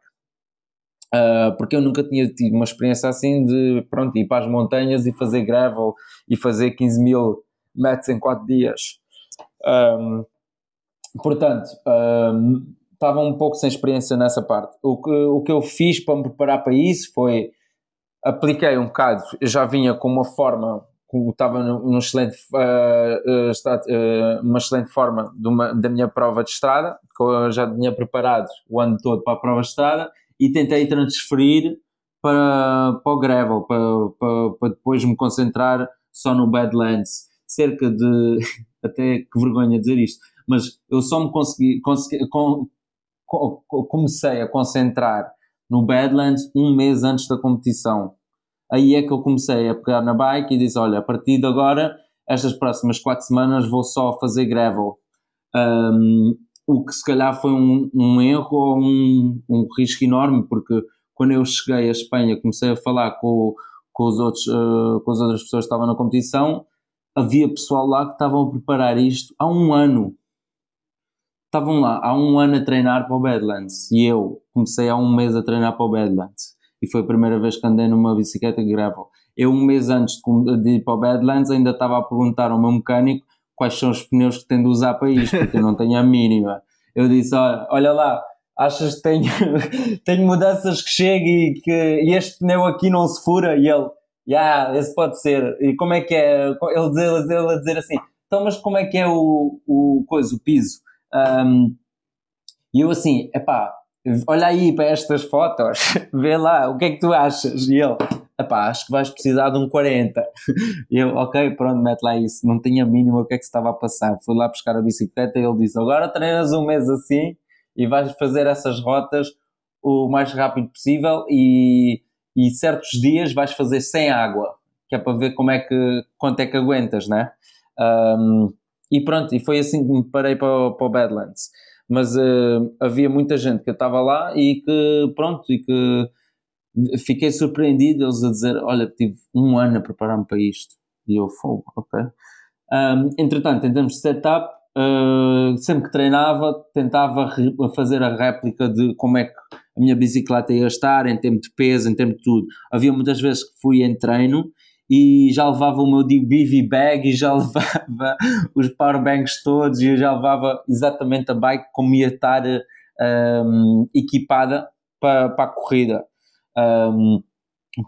Uh, porque eu nunca tinha tido uma experiência assim de pronto, ir para as montanhas e fazer gravel e fazer 15 mil metros em 4 dias. Um, portanto, um, estava um pouco sem experiência nessa parte. O que, o que eu fiz para me preparar para isso foi apliquei um bocado, eu já vinha com uma forma, estava num excelente, uh, uh, uma excelente forma uma, da minha prova de estrada, que eu já tinha preparado o ano todo para a prova de estrada, e tentei transferir para, para o gravel, para, para, para depois me concentrar só no Badlands. Cerca de, até que vergonha dizer isto, mas eu só me consegui, consegui comecei a concentrar no Badlands um mês antes da competição. Aí é que eu comecei a pegar na bike e disse: Olha, a partir de agora, estas próximas quatro semanas vou só fazer gravel. Um, o que se calhar foi um, um erro ou um, um, risco enorme, porque quando eu cheguei à Espanha, comecei a falar com, com, os outros, uh, com as outras pessoas que estavam na competição, havia pessoal lá que estavam a preparar isto há um ano estavam lá há um ano a treinar para o Badlands e eu comecei há um mês a treinar para o Badlands e foi a primeira vez que andei numa bicicleta gravel. Eu, um mês antes de ir para o Badlands, ainda estava a perguntar ao meu mecânico quais são os pneus que tem de usar para isto, porque eu não tenho a mínima. Eu disse: Olha, olha lá, achas que tenho, tenho mudanças que chegam e que e este pneu aqui não se fura? E ele: Yeah, esse pode ser. E como é que é? Ele, dizer, ele a dizer assim: Então, mas como é que é o, o, coisa, o piso? Um, e eu assim, epá, olha aí para estas fotos, vê lá, o que é que tu achas? E ele, epá, acho que vais precisar de um 40. E eu, ok, pronto, mete lá isso. Não tinha mínimo o que é que se estava a passar. Fui lá buscar a bicicleta e ele disse, agora treinas um mês assim e vais fazer essas rotas o mais rápido possível e, e certos dias vais fazer sem água, que é para ver como é que, quanto é que aguentas, né? Um, e pronto, e foi assim que me parei para, para o Badlands. Mas uh, havia muita gente que estava lá e que, pronto, e que fiquei surpreendido eles a dizer: Olha, tive um ano a preparar-me para isto. E eu, fogo, ok. Um, entretanto, em termos de setup, uh, sempre que treinava, tentava fazer a réplica de como é que a minha bicicleta ia estar, em termos de peso, em termos de tudo. Havia muitas vezes que fui em treino e já levava o meu BV bag e já levava os powerbanks todos e já levava exatamente a bike como ia estar um, equipada para, para a corrida. Um,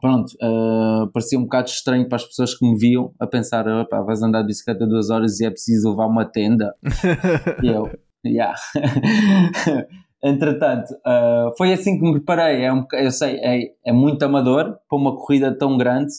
pronto, uh, parecia um bocado estranho para as pessoas que me viam a pensar, vais andar de bicicleta duas horas e é preciso levar uma tenda. e eu, yeah. Entretanto, uh, foi assim que me preparei. É um, eu sei, é, é muito amador para uma corrida tão grande,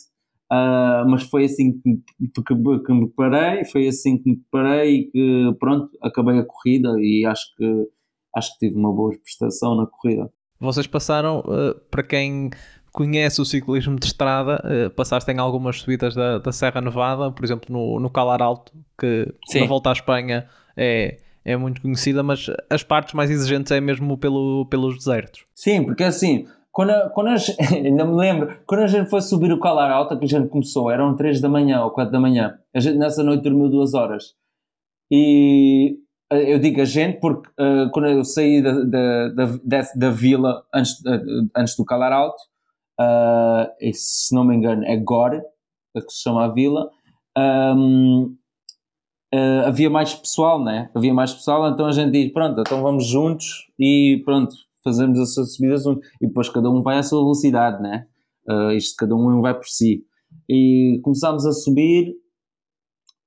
Uh, mas foi assim que, que, que, me preparei, foi assim que me preparei e que pronto, acabei a corrida e acho que acho que tive uma boa prestação na corrida. Vocês passaram, uh, para quem conhece o ciclismo de estrada, uh, passaste em algumas subidas da, da Serra Nevada, por exemplo no, no Calar Alto, que Sim. na volta à Espanha é, é muito conhecida, mas as partes mais exigentes é mesmo pelo, pelos desertos. Sim, porque assim, quando, a, quando a, ainda me lembro, quando a gente foi subir o Calar Alta, que a gente começou, eram 3 da manhã ou 4 da manhã, a gente nessa noite dormiu 2 horas. E eh, eu digo a gente porque uh, quando eu saí da, da, da, da vila antes, uh, antes do Calar Alto, uh, se não me engano é Gore, que se chama a vila, um, Uh, havia mais pessoal, né? Havia mais pessoal, então a gente diz: pronto, então vamos juntos e pronto, fazemos essas subidas e depois cada um vai à sua velocidade, né? Uh, isto cada um vai por si. E começámos a subir,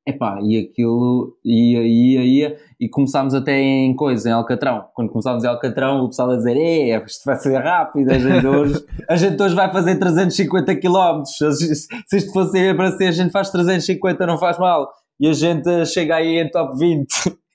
epá, e aquilo ia, ia, ia, e começámos até em coisa, em Alcatrão. Quando começámos em Alcatrão, o pessoal a dizer, é, isto vai ser rápido, a gente hoje, a gente hoje vai fazer 350 km, se isto fosse para ser, a gente faz 350, não faz mal. E a gente chega aí em top 20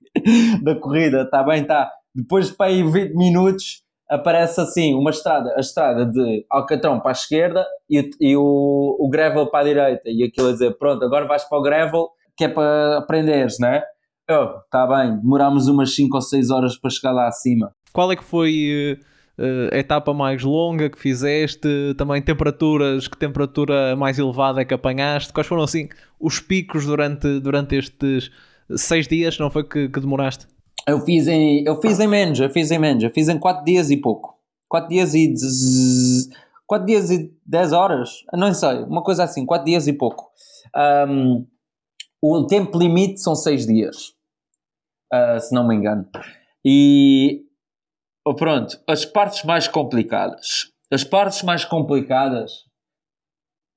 da corrida, está bem, está. Depois para aí 20 minutos, aparece assim uma estrada, a estrada de Alcatrão para a esquerda e, e o, o gravel para a direita. E aquilo a dizer, pronto, agora vais para o gravel que é para aprenderes, não é? Oh, tá bem, demorámos umas 5 ou 6 horas para chegar lá acima. Qual é que foi uh, a etapa mais longa que fizeste? Também temperaturas, que temperatura mais elevada é que apanhaste? Quais foram assim os picos durante, durante estes 6 dias, não foi que, que demoraste? Eu fiz em, eu fiz em menos, eu fiz em menos, eu fiz em 4 dias e pouco. 4 dias e 4 dias e 10 horas, não sei, uma coisa assim, 4 dias e pouco. Um, o tempo limite são 6 dias, uh, se não me engano. E oh, pronto, as partes mais complicadas. As partes mais complicadas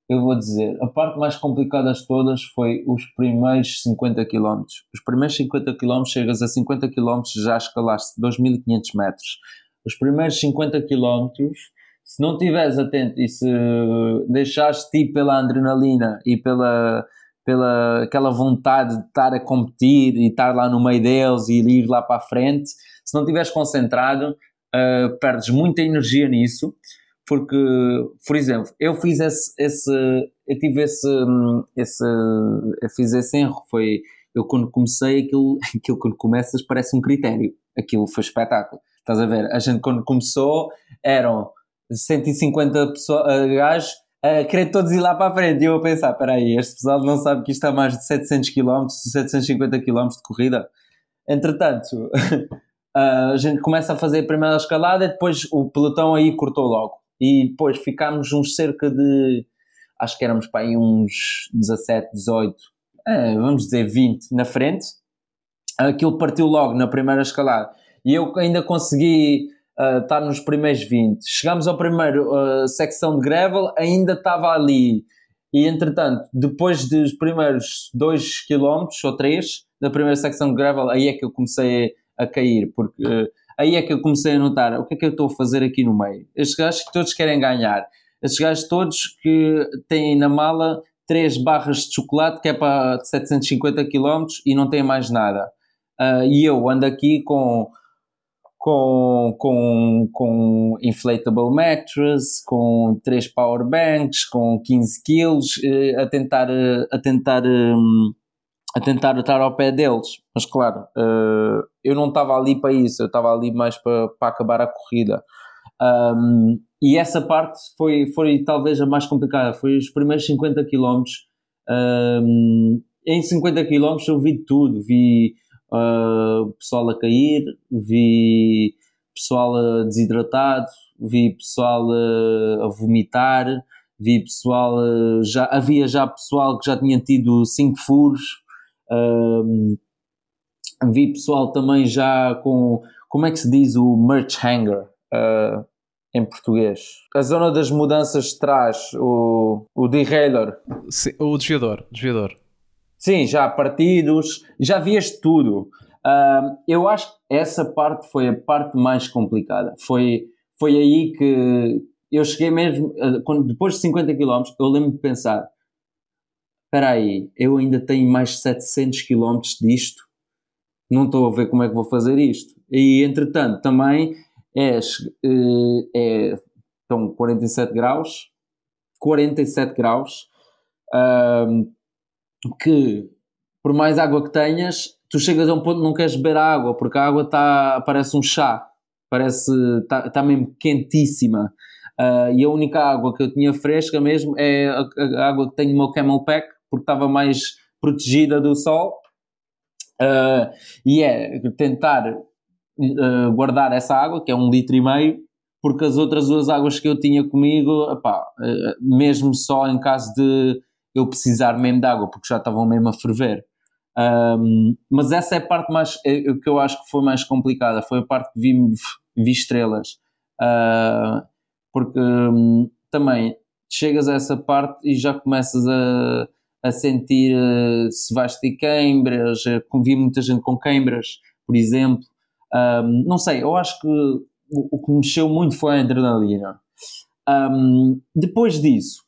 eu vou dizer, a parte mais complicada de todas foi os primeiros 50 km. Os primeiros 50 km, chegas a 50 km, já escalaste 2500 metros. Os primeiros 50 km, se não estiveres atento e se deixares-te ir pela adrenalina e pela, pela aquela vontade de estar a competir e estar lá no meio deles e ir lá para a frente, se não estiveres concentrado, uh, perdes muita energia nisso porque, por exemplo, eu fiz esse, esse eu tive esse, esse, eu fiz esse erro, foi, eu quando comecei, aquilo, aquilo quando começas parece um critério, aquilo foi espetáculo, estás a ver, a gente quando começou eram 150 pessoas, uh, gajos a querer todos ir lá para a frente, e eu a pensar, espera aí, este pessoal não sabe que isto é mais de 700 km, 750 km de corrida, entretanto... A gente começa a fazer a primeira escalada e depois o pelotão aí cortou logo e depois ficámos uns cerca de, acho que éramos para aí uns 17, 18, é, vamos dizer 20 na frente. Aquilo partiu logo na primeira escalada e eu ainda consegui uh, estar nos primeiros 20. Chegámos ao primeiro uh, secção de gravel, ainda estava ali. E entretanto, depois dos primeiros 2 km ou 3 da primeira secção de gravel, aí é que eu comecei a cair, porque uh, aí é que eu comecei a notar o que é que eu estou a fazer aqui no meio. Estes gajos que todos querem ganhar, estes gajos todos que têm na mala três barras de chocolate que é para 750 km e não têm mais nada. Uh, e eu ando aqui com com, com, com inflatable mattress, com três power banks, com 15 quilos, uh, a tentar, uh, a tentar um, a tentar estar ao pé deles. Mas claro, uh, eu não estava ali para isso, eu estava ali mais para, para acabar a corrida. Um, e essa parte foi, foi talvez a mais complicada, foi os primeiros 50 km. Um, em 50 km eu vi tudo, vi uh, pessoal a cair, vi pessoal desidratado, vi pessoal a vomitar, vi pessoal, já havia já pessoal que já tinha tido 5 furos, um, vi pessoal também já com, como é que se diz o merch hanger uh, em português? A zona das mudanças de trás, o, o derailleur. Sim, o desviador, desviador. Sim, já partidos, já vias tudo. Uh, eu acho que essa parte foi a parte mais complicada. Foi, foi aí que eu cheguei mesmo, uh, quando, depois de 50 km, eu lembro de pensar: espera aí, eu ainda tenho mais 700 km disto, não estou a ver como é que vou fazer isto. E entretanto, também é, é estão 47 graus, 47 graus, um, que por mais água que tenhas, tu chegas a um ponto que não queres beber água, porque a água tá, parece um chá, parece, está tá mesmo quentíssima. Uh, e a única água que eu tinha fresca mesmo é a, a água que tenho no meu Camel Pack, porque estava mais protegida do sol. Uh, e é tentar uh, guardar essa água, que é um litro e meio, porque as outras duas águas que eu tinha comigo, epá, uh, mesmo só em caso de eu precisar mesmo de água, porque já estavam mesmo a ferver. Um, mas essa é a parte mais é, é, que eu acho que foi mais complicada, foi a parte que vi, vi estrelas. porque um, também chegas a essa parte e já começas a a sentir uh, se vais ter queimbras, uh, vi muita gente com queimbras, por exemplo. Um, não sei, eu acho que o, o, que mexeu muito foi a adrenalina. Um, depois disso,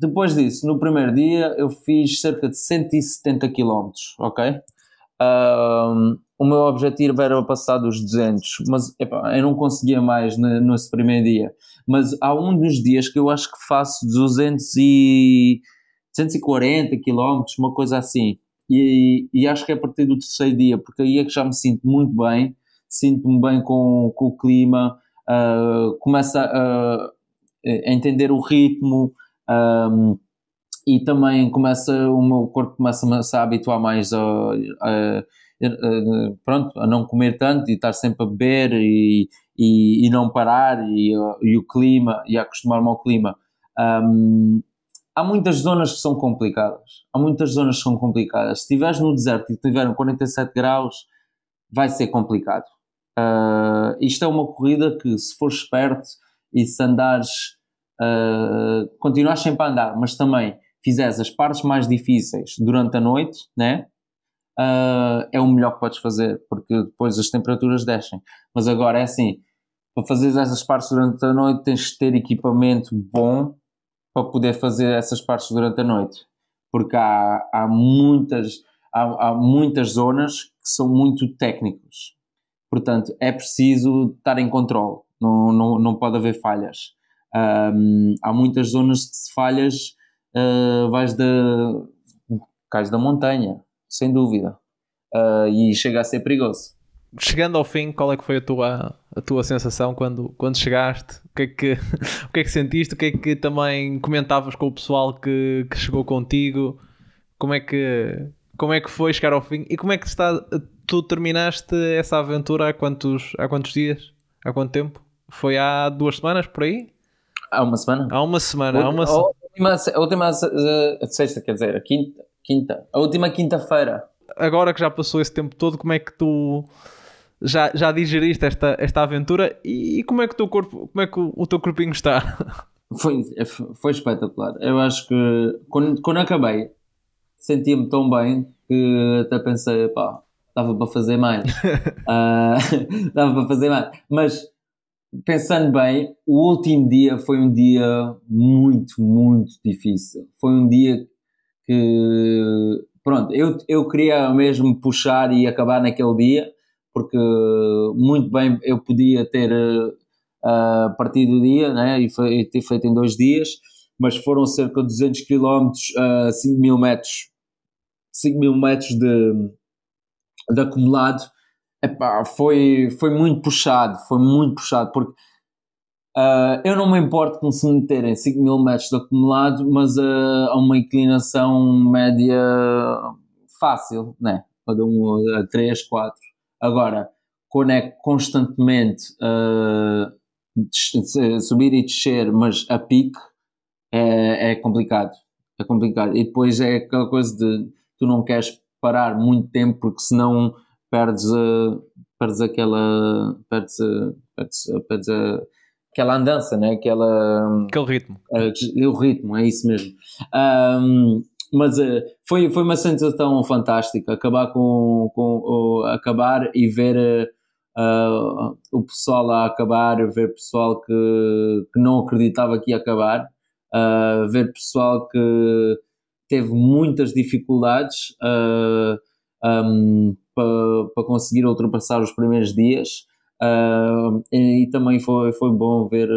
depois disso, no primeiro dia eu fiz cerca de 170 km, ok? Um, o meu objetivo era passar dos 200, mas eu não conseguia mais nesse primeiro dia. Mas há um dos dias que eu acho que faço 200 e 140 km, uma coisa assim. E, e, acho que é a partir do terceiro dia, porque aí é que já me sinto muito bem, sinto-me bem com, com o clima, uh, começo a, a, entender o ritmo um, e também começa, o meu corpo começa a habituar mais a, a, a, pronto, a não comer tanto e estar sempre a beber e, e, e não parar e, e, o clima e acostumar-me ao clima. Um, há muitas zonas que são complicadas. Há muitas zonas que são complicadas. Se estiveres no deserto e tiver 47 graus, vai ser complicado. Uh, isto é uma corrida que, se for esperto e se andares uh, continuares sempre a andar, mas também fizeres as partes mais difíceis durante a noite, né? Uh, é o melhor que podes fazer, porque depois as temperaturas descem. Mas agora é assim, para fazer essas partes durante a noite tens de ter equipamento bom para poder fazer essas partes durante a noite. Porque há, há, muitas, há, há muitas zonas que são muito técnicas. Portanto, é preciso estar em controle, não, não, não pode haver falhas. Um, há muitas zonas que se falhas uh, vais da, cais da montanha, sem dúvida. Uh, e chega a ser perigoso. Chegando ao fim, qual é que foi a tua, a tua sensação quando, quando chegaste? O que, é que, o que é que sentiste? O que é que também comentavas com o pessoal que, que chegou contigo? Como é que, como é que foi chegar ao fim? E como é que está, tu terminaste essa aventura há quantos, há quantos dias? Há quanto tempo? Foi há duas semanas por aí? Há uma semana. Há uma semana. Há uma a, última, a última a sexta, quer dizer, a quinta, quinta. A última quinta-feira. Agora que já passou esse tempo todo, como é que tu já, já digeriste esta, esta aventura e, e como é que o teu corpo, como é que o, o teu corpinho está? Foi, foi espetacular. Eu acho que quando, quando acabei sentia-me tão bem que até pensei, pá, dava para fazer mais. uh, dava para fazer mais. Mas pensando bem, o último dia foi um dia muito, muito difícil. Foi um dia que, pronto, eu, eu queria mesmo puxar e acabar naquele dia, porque muito bem eu podia ter uh, partido o dia né, e, foi, ter feito em dois dias, mas foram cerca de 200 km, uh, 5 mil metros, 5 mil metros de, de acumulado Epá, foi, foi muito puxado, foi muito puxado, porque uh, eu não me importo com se meterem 5 mil metros de acumulado, mas uh, a uma inclinação média fácil, né? A, um, a 3, 4. Agora, quando é constantemente uh, subir e descer, mas a pique, é, é complicado. É complicado. E depois é aquela coisa de tu não queres parar muito tempo, porque senão perdes, uh, perdes aquela. perdes, uh, perdes, perdes aquela andança, né? aquela, aquele ritmo. Uh, o ritmo, é isso mesmo. Um, mas uh, foi, foi uma sensação fantástica acabar com, com acabar e ver uh, o pessoal a acabar, ver pessoal que, que não acreditava que ia acabar, ver pessoal que teve muitas dificuldades um, para, para conseguir ultrapassar os primeiros dias. E, e, também foi, foi bom ver,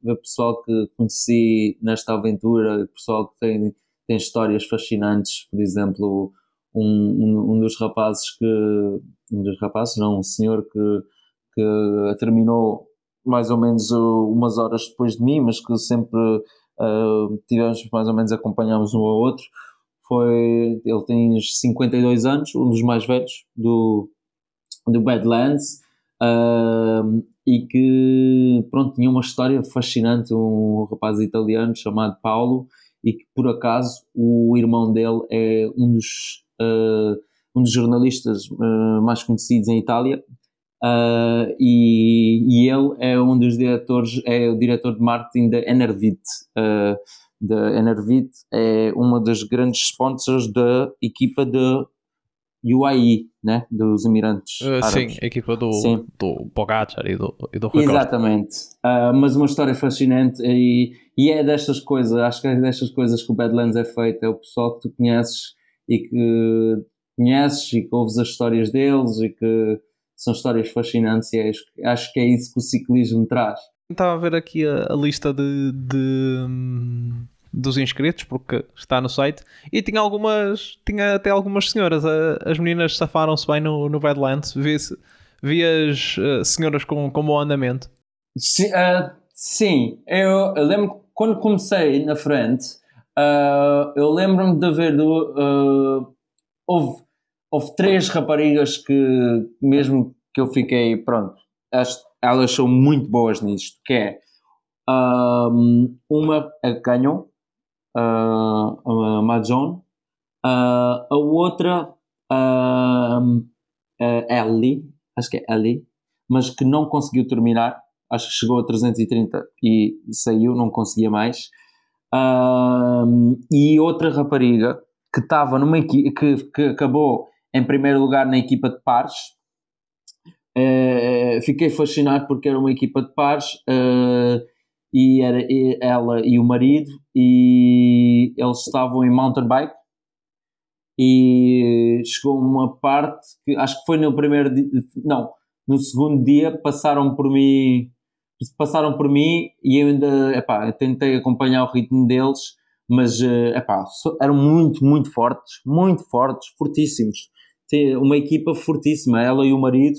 ver pessoal que conheci nesta aventura, pessoal que tem, tem histórias fascinantes, por exemplo, um, um, um dos rapazes que, um dos rapazes, não, um senhor que, que terminou mais ou menos umas horas depois de mim, mas que sempre uh, tivemos mais ou menos acompanhámos um ao outro, foi, ele tem 52 anos, um dos mais velhos do, do Badlands, uh, e que, pronto, tinha uma história fascinante, um rapaz italiano chamado Paulo, e que por acaso o irmão dele é um dos, uh, um dos jornalistas uh, mais conhecidos em Itália, Uh, e, e, ele é um dos diretores, é o diretor de marketing da Enervit. Da Enervit é uma das grandes sponsors da equipa da UAE, né? dos Emirados uh, Sim, a equipa do, sim. do Pogacar e do, e do Exatamente. Uh, mas uma história fascinante e, e é destas coisas, acho que é destas coisas que o Badlands é feito, é o pessoal que tu conheces e que conheces e que ouves as histórias deles e que são histórias fascinantes e é, acho que é isso que o ciclismo traz. Estava a ver aqui a, a lista de, de, dos inscritos, porque está no site, e tinha algumas, tinha até algumas senhoras. as meninas safaram-se bem no, no Badlands. Vi, vi as uh, senhoras com, com bom andamento. Sim, uh, sim. Eu, eu, lembro quando comecei na frente, uh, eu lembro-me de ver do, houve, houve três raparigas que mesmo que eu fiquei, pronto, as, elas são muito boas nisto, que é um, uma a Canyon, uh, a Majon, uh, a outra uh, Ellie, acho que é Ellie, mas que não conseguiu terminar acho que chegou a 330 e saiu, não conseguia mais. Um, e outra rapariga que estava numa que, que acabou em primeiro lugar na equipa de pares. Uh, fiquei fascinado porque era uma equipa de pares uh, e era ela e o marido e eles estavam em mountain bike e chegou uma parte que acho que foi no primeiro dia, não, no segundo dia passaram por mim passaram por mim e eu ainda epá, tentei acompanhar o ritmo deles mas eh, epá, eram muito, muito fortes, muito fortes, fortíssimos. Uma equipa fortíssima, ela e o marido,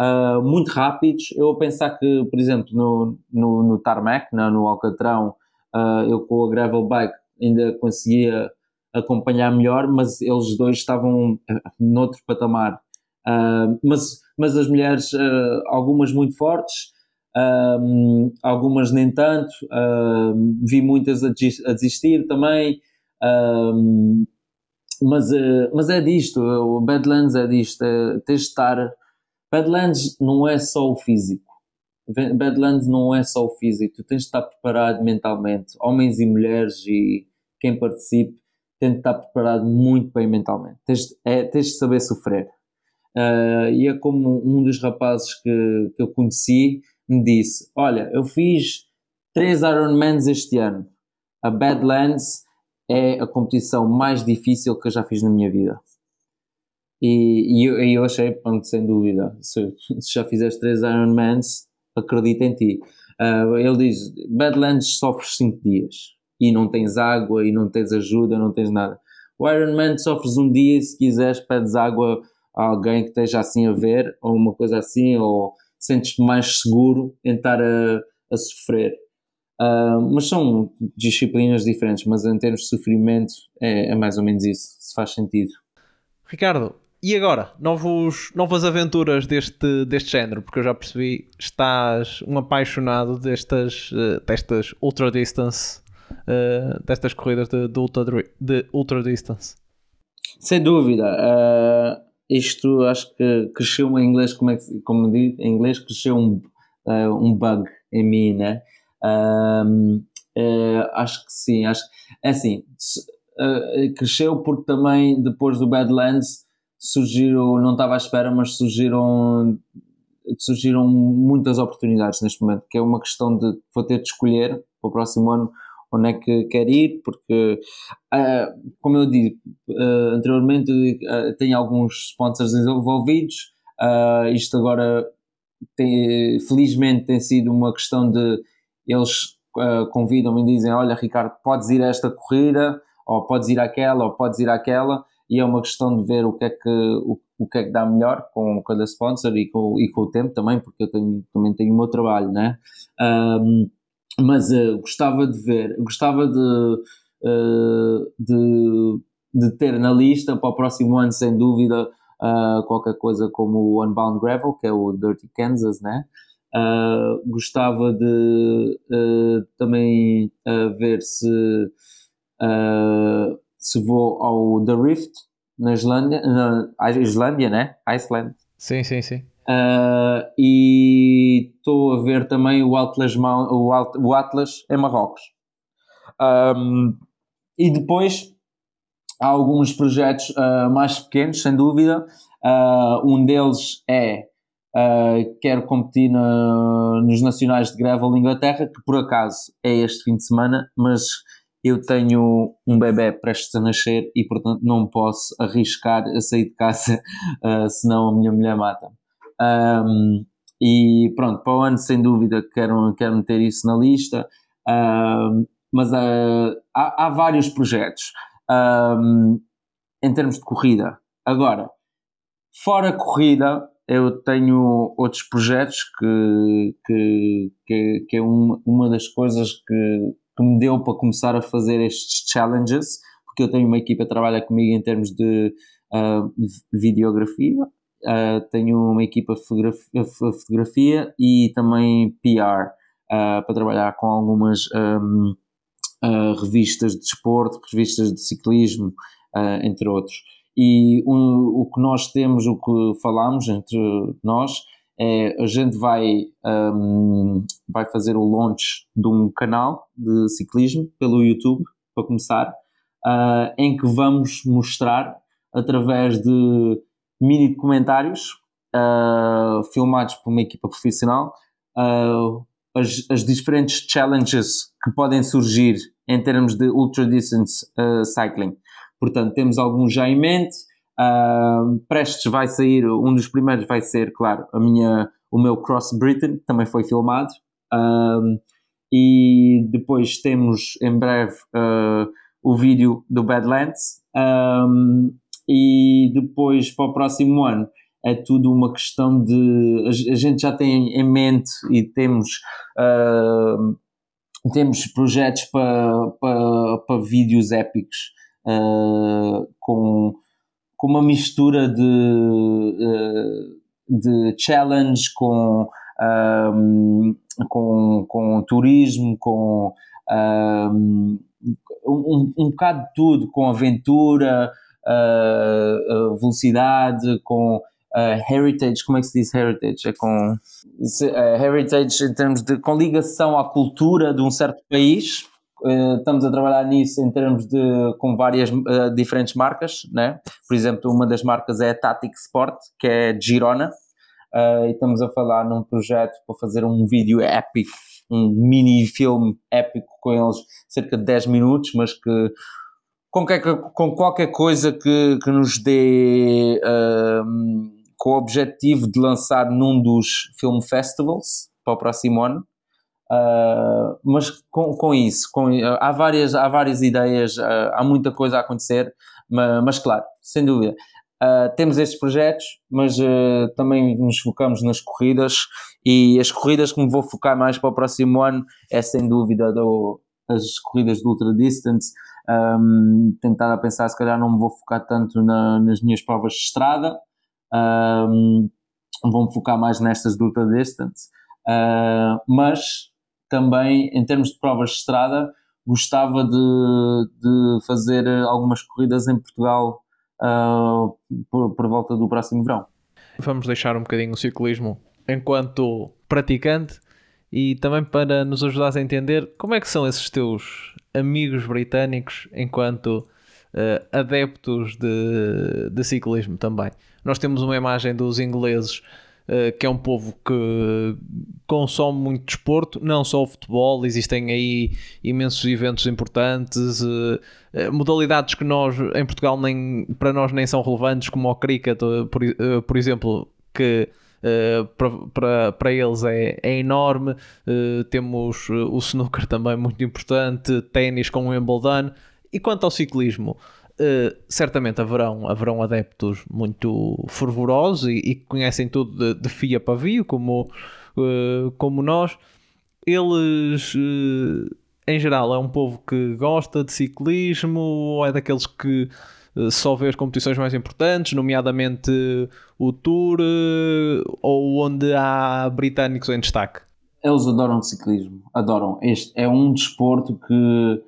uh, muito rápidos. Eu a pensar que, por exemplo, no, no, no tarmac, no, no Alcatrão, uh, eu com a gravel bike ainda conseguia acompanhar melhor, mas eles dois estavam noutro patamar. Uh, mas, mas as mulheres, uh, algumas muito fortes, um, algumas nem tanto, vi muitas a, desistir também, mas, mas é disto, o Badlands é disto, é, tens de estar. Badlands não é só o físico, Badlands não é só o físico, tu tens de estar preparado mentalmente, homens e mulheres e quem participe tem de estar preparado muito bem mentalmente, tens, é, tens de saber sofrer. Uh, e é como um dos rapazes que, que eu conheci me disse: Olha, eu fiz três Ironmans este ano. A Badlands é a competição mais difícil que eu já fiz na minha vida. E, e, eu, eu achei, pronto, sem dúvida, se, se, já fizeste três Ironmans, acredita em ti. Uh, ele diz: Badlands sofres 5 dias e não tens água e não tens ajuda, não tens nada. O Ironman sofres um dia e se quiseres pedes água a alguém que esteja assim a ver, ou uma coisa assim, ou sentes-te mais seguro em estar a, a sofrer. Uh, mas são disciplinas diferentes, mas em termos de sofrimento é, é, mais ou menos isso, se faz sentido. Ricardo, e agora? Novos, novas aventuras deste, deste género, porque eu já percebi, estás um apaixonado destas, uh, destas ultra distance, uh, destas corridas de, de, ultra, de ultra distance. Sem dúvida. Uh, isto acho que cresceu em inglês, como, é que, como digo, em inglês cresceu um, uh, um bug em mim, né? Uh, eh, acho que sim, acho é assim, cresceu porque também depois do Badlands surgiram, não estava à espera, mas surgiram surgiram muitas oportunidades neste momento, que é uma questão de vou ter de escolher para o próximo ano onde é que quer ir, porque, uh, como eu disse uh, anteriormente, uh, tem alguns sponsors envolvidos. isto agora, tem, felizmente, tem sido uma questão de eles convidam-me e dizem: Olha, Ricardo, podes ir a esta corrida, ou podes ir àquela, ou podes ir àquela, e é uma questão de ver o que é que, o, o que, é que dá melhor com cada sponsor e com, e com o tempo também, porque eu tenho, também tenho o meu trabalho, né? Um, mas uh, gostava de ver, gostava de, uh, de, de, ter na lista para o próximo ano, sem dúvida, uh, qualquer coisa como o Unbound Gravel, que é o Dirty Kansas, né? gostava de também ver se, se vou ao The Rift na Islândia, na Islândia, né? Iceland. Sim, sim, sim. Uh, e estou a ver também o Atlas, o, o Atlas em Marrocos. Um, e depois há alguns projetos uh, mais pequenos, sem dúvida. Uh, um deles é quero competir na, nos Nacionais de Gravel Inglaterra, que por acaso é este fim de semana, mas eu tenho um bebê prestes a nascer e portanto não posso arriscar a sair de casa, senão a minha mulher mata-me. Um, e pronto, para o ano, sem dúvida, quero, quero meter isso na lista. Um, mas uh, há, há, vários projetos um, em termos de corrida. Agora, fora corrida, eu tenho outros projetos que, que, que, que é uma das coisas que, que me deu para começar a fazer estes challenges, porque eu tenho uma equipa que trabalha comigo em termos de uh, videografia uh, tenho uma equipa de fotografia, fotografia e também PR uh, para trabalhar com algumas um, ah, revistas de desporto, revistas de ciclismo, entre outros. E o que nós temos, o que falamos entre nós, é, a gente vai, um, vai fazer o launch de um canal de ciclismo pelo YouTube, para começar, uh, em que vamos mostrar através de mini documentários uh, filmados por uma equipa profissional uh, as, as, diferentes challenges que podem surgir em termos de ultra distance cycling. Portanto, temos alguns já em mente. Uh, prestes vai sair, um dos primeiros vai ser, claro, a minha, o meu Cross Britain, que também foi filmado. Uh, e depois temos em breve uh, o vídeo do Badlands. Um, e depois para o próximo ano é tudo uma questão de. A, gente já tem em mente e temos. temos projetos para, para, para vídeos épicos com com uma mistura de, eh, de challenge com, um, com, com turismo, com um, um, um bocado de tudo, com aventura, uh, velocidade, com uh, heritage, como é que se diz heritage? É com uh, heritage em termos de com ligação à cultura de um certo país estamos a trabalhar nisso em termos de com várias uh, diferentes marcas, né? Por exemplo, uma das marcas é a Tatic Sport, que é de Girona, uh, e estamos a falar num projeto para fazer um vídeo épico, um mini filme épico com eles, cerca de 10 minutos, mas que com, que, com qualquer coisa que, que nos dê com o objetivo de lançar num dos film festivals para o próximo ano. Uh, mas com, com isso, com, uh, há, várias, há várias ideias, uh, há muita coisa a acontecer, mas, mas claro, sem dúvida. temos estes projetos, mas também nos focamos nas corridas e as corridas que me vou focar mais para o próximo ano é sem dúvida do, as corridas de ultra distance. Um, tentar a pensar, se calhar não me vou focar tanto na, nas minhas provas de estrada, um, vou-me focar mais nestas de ultra distance. Uh, mas também, em termos de provas de estrada, gostava de, de fazer algumas corridas em Portugal uh, por, por, volta do próximo verão. Vamos deixar um bocadinho o ciclismo enquanto praticante e também para nos ajudar a entender como é que são esses teus amigos britânicos enquanto uh, adeptos de, de ciclismo também. Nós temos uma imagem dos ingleses que é um povo que consome muito desporto, não só o futebol, existem aí imensos eventos importantes, uh, modalidades que nós em Portugal nem, para nós nem são relevantes, como o cricket, por, por exemplo, que para, para, para eles é, é enorme. Temos o snooker também muito importante, ténis com o Wimbledon. E quanto ao ciclismo, Uh, certamente haverão, haverão adeptos muito fervorosos e, que conhecem tudo de, de fia para vio, como, uh, como nós. Eles, uh, em geral, é um povo que gosta de ciclismo ou é daqueles que só vê as competições mais importantes, nomeadamente o Tour, ou onde há britânicos em destaque? Eles adoram ciclismo, adoram. Este é um desporto que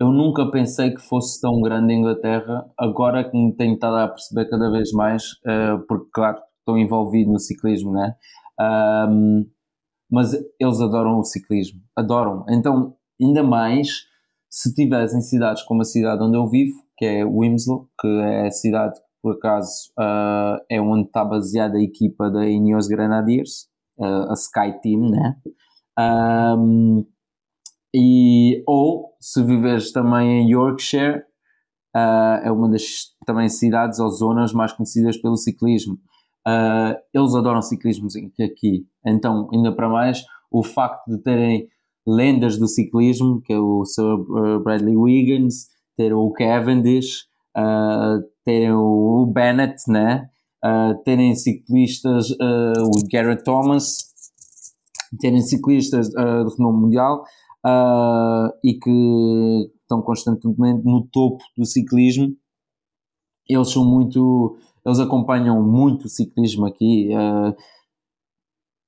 eu nunca pensei que fosse tão grande a Inglaterra, agora que me tenho estado a perceber cada vez mais, uh, porque, claro, estou envolvido no ciclismo, né? Um, mas eles adoram o ciclismo, adoram. Então, ainda mais se tivessem cidades como a cidade onde eu vivo, que é Winslow, que é a cidade que, por acaso, uh, é onde está baseada a equipa da Ineos Grenadiers, uh, a Sky Team, né? Um, e, ou se viveres também em Yorkshire, uh, é uma das também cidades ou zonas mais conhecidas pelo ciclismo. Uh, eles adoram ciclismo aqui, então, ainda para mais, o facto de terem lendas do ciclismo, que é o Sir Bradley Wiggins, ter o Cavendish, uh, terem o Bennett, né? Uh, terem ciclistas, uh, o Garrett Thomas, terem ciclistas uh, de renome mundial, uh, e que estão constantemente no topo do ciclismo. Eles são muito, eles acompanham muito o ciclismo aqui. Uh,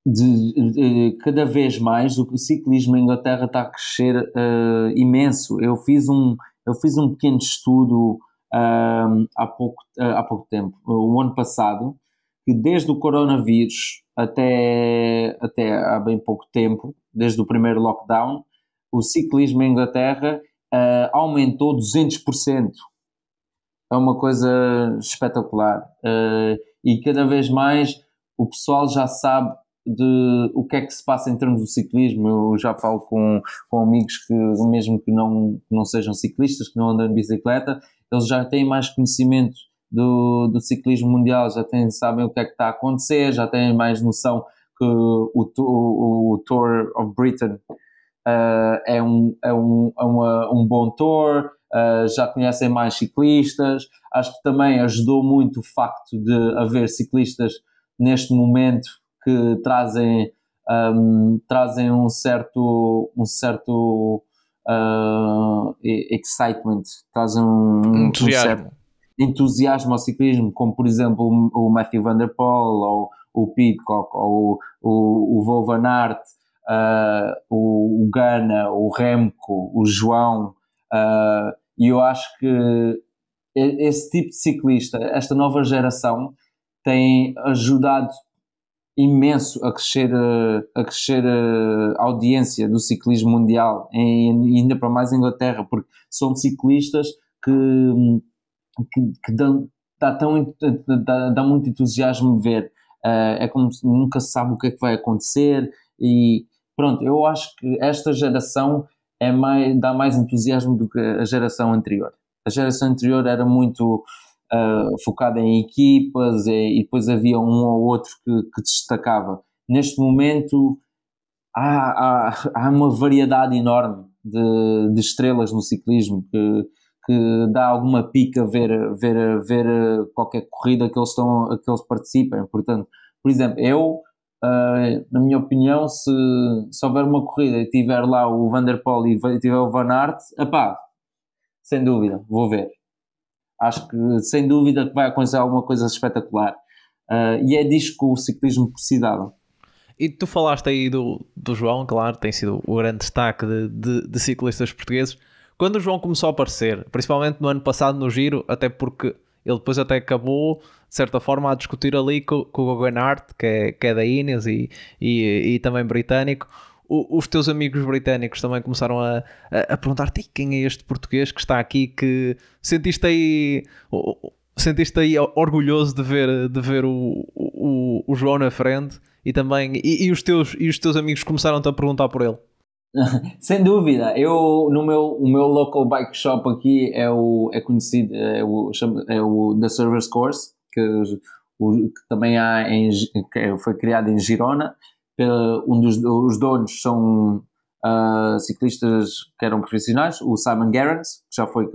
de, de, cada vez mais o ciclismo em Inglaterra está a crescer uh, imenso. Eu fiz um, eu fiz um pequeno estudo uh, há, pouco, uh, há pouco tempo, o ano passado, que desde o coronavírus até, até há bem pouco tempo, desde o primeiro lockdown, o ciclismo em Inglaterra uh, aumentou 200%. É uma coisa espetacular. Uh, e cada vez mais o pessoal já sabe de o que é que se passa em termos do ciclismo. Eu já falo com, com amigos que, mesmo que não, que não sejam ciclistas, que não andam de bicicleta, eles já têm mais conhecimento do, do ciclismo mundial, já têm, sabem o que é que está a acontecer, já têm mais noção que o, o, o Tour of Britain uh, é, um, é, um, é uma, um bom tour, uh, já conhecem mais ciclistas. Acho que também ajudou muito o facto de haver ciclistas neste momento que trazem, um, trazem um certo, um certo uh, excitement, trazem um, entusiasmo. Um entusiasmo ao ciclismo, como por exemplo o Matthew Van Der Poel, ou o Pitcock, ou o, o Vô Van Aert, uh, o, o Gana, o Remco, o João, uh, e eu acho que esse tipo de ciclista, esta nova geração, tem ajudado imenso a crescer a crescer a audiência do ciclismo mundial e ainda para mais Inglaterra porque são ciclistas que que, que dão dá tão dá, dá muito entusiasmo ver. É como nunca se sabe o que é que vai acontecer e pronto eu acho que esta geração é mais dá mais entusiasmo do que a geração anterior a geração anterior era muito uh, focada em equipas e, e, depois havia um ou outro que, que destacava. Neste momento há, há, há, uma variedade enorme de, de estrelas no ciclismo que, que dá alguma pica ver, ver, ver qualquer corrida que eles, estão, que eles participem. Portanto, por exemplo, eu, uh, na minha opinião, se, se houver uma corrida e tiver lá o Van Der Poel e tiver o Van Aert, epá, sem dúvida, vou ver. Acho que sem dúvida que vai acontecer alguma coisa espetacular. Uh, e é disto que o ciclismo precisava. E tu falaste aí do, do João, claro, tem sido o grande destaque de, de, de, ciclistas portugueses. Quando o João começou a aparecer, principalmente no ano passado no Giro, até porque ele depois até acabou, de certa forma, a discutir ali com, com o Guggenhardt, que é, que é da Ineos e, e, e também britânico, os teus amigos britânicos também começaram a, a, a perguntar-te quem é este português que está aqui que sentiste aí sentiste aí orgulhoso de ver, de ver o, o, o João na frente? E também e, e, os teus, e os teus amigos começaram-te a perguntar por ele? Sem dúvida, eu no meu, o meu local bike shop aqui é, o, é conhecido, é o, é o The Service Course, que, que também há em, foi criado em Girona um dos os donos são uh, ciclistas que eram profissionais, o Simon Gerrans, que já foi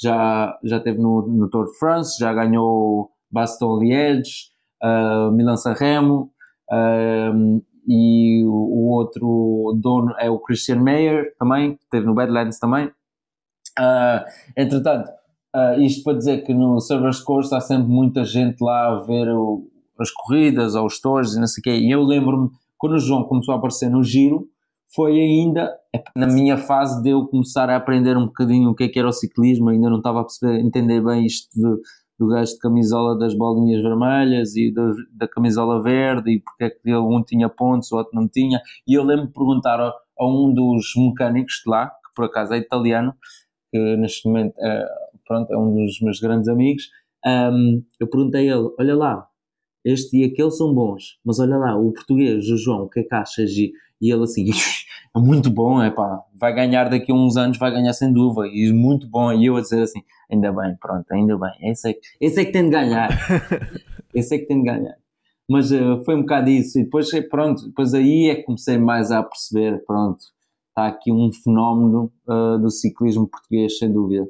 já, já teve no, no Tour de France, já ganhou Baston Liège, uh, Milan Sanremo, uh, e o, o, outro dono é o Christian Meyer também, que esteve no Badlands também. Uh, entretanto, uh, isto para dizer que no Servers Course há sempre muita gente lá a ver o, as corridas, aos tours e não sei o quê. E eu lembro-me, quando o João começou a aparecer no giro, foi ainda na minha fase de eu começar a aprender um bocadinho o que é que era o ciclismo, ainda não estava a perceber, entender bem isto de, do gajo de camisola das bolinhas vermelhas e do, da camisola verde e porque é que um tinha pontos, o outro não tinha. E eu lembro de perguntar a, a, um dos mecânicos de lá, que por acaso é italiano, que neste momento é, pronto, é um dos meus grandes amigos, um, eu perguntei a ele: Olha lá, este e aquele são bons, mas olha lá, o português, o João, o que é que achas? E, e ele assim, é muito bom, é pá, vai ganhar daqui a uns anos, vai ganhar sem dúvida, e muito bom. E eu a dizer assim, ainda bem, pronto, ainda bem, esse é, esse é que tem de ganhar, esse é que tem de ganhar. Mas uh, foi um bocado isso, e depois, pronto, depois aí é que comecei mais a perceber, pronto, está aqui um fenómeno uh, do ciclismo português, sem dúvida.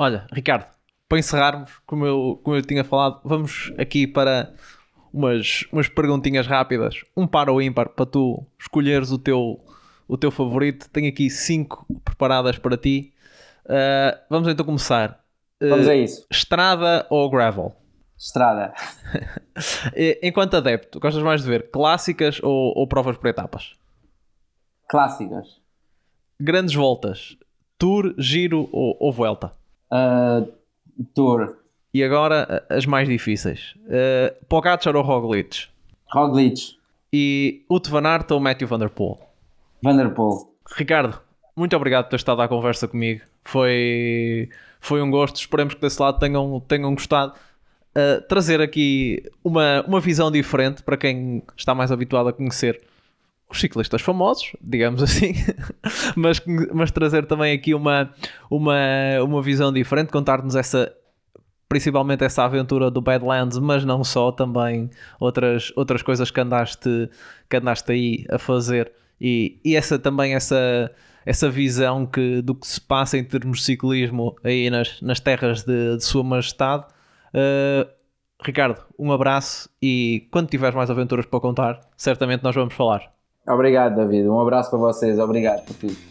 Olha, Ricardo, para encerrarmos, como eu, como eu tinha falado, vamos aqui para umas, umas perguntinhas rápidas, um par ou ímpar, para tu escolheres o teu, o teu favorito. Tenho aqui cinco preparadas para ti. Uh, vamos então começar. Uh, vamos a isso. Estrada ou gravel? Estrada. Enquanto adepto, gostas mais de ver clássicas ou, ou provas por etapas? Clássicas. Grandes voltas, tour, giro ou, ou volta? Uh, Tour. E agora as mais difíceis. Uh, Pogacar ou Roglic? Roglic. E Uto Van Aert ou Matthew Van Der Poel? Van Der Poel. Ricardo, muito obrigado por ter estado à conversa comigo. Foi, foi um gosto. Esperemos que desse lado tenham, tenham gostado. Uh, trazer aqui uma, uma visão diferente para quem está mais habituado a conhecer os ciclistas famosos, digamos assim, mas, mas trazer também aqui uma, uma, uma visão diferente, contar-nos essa principalmente essa aventura do Badlands, mas não só, também outras, outras coisas que andaste, que andaste aí a fazer e, e essa também essa, essa visão que, do que se passa em termos de ciclismo aí nas, nas terras de, de Sua Majestade. Uh, Ricardo, um abraço e quando tiveres mais aventuras para contar, certamente nós vamos falar. Obrigado, David. Um abraço para vocês. Obrigado por tudo.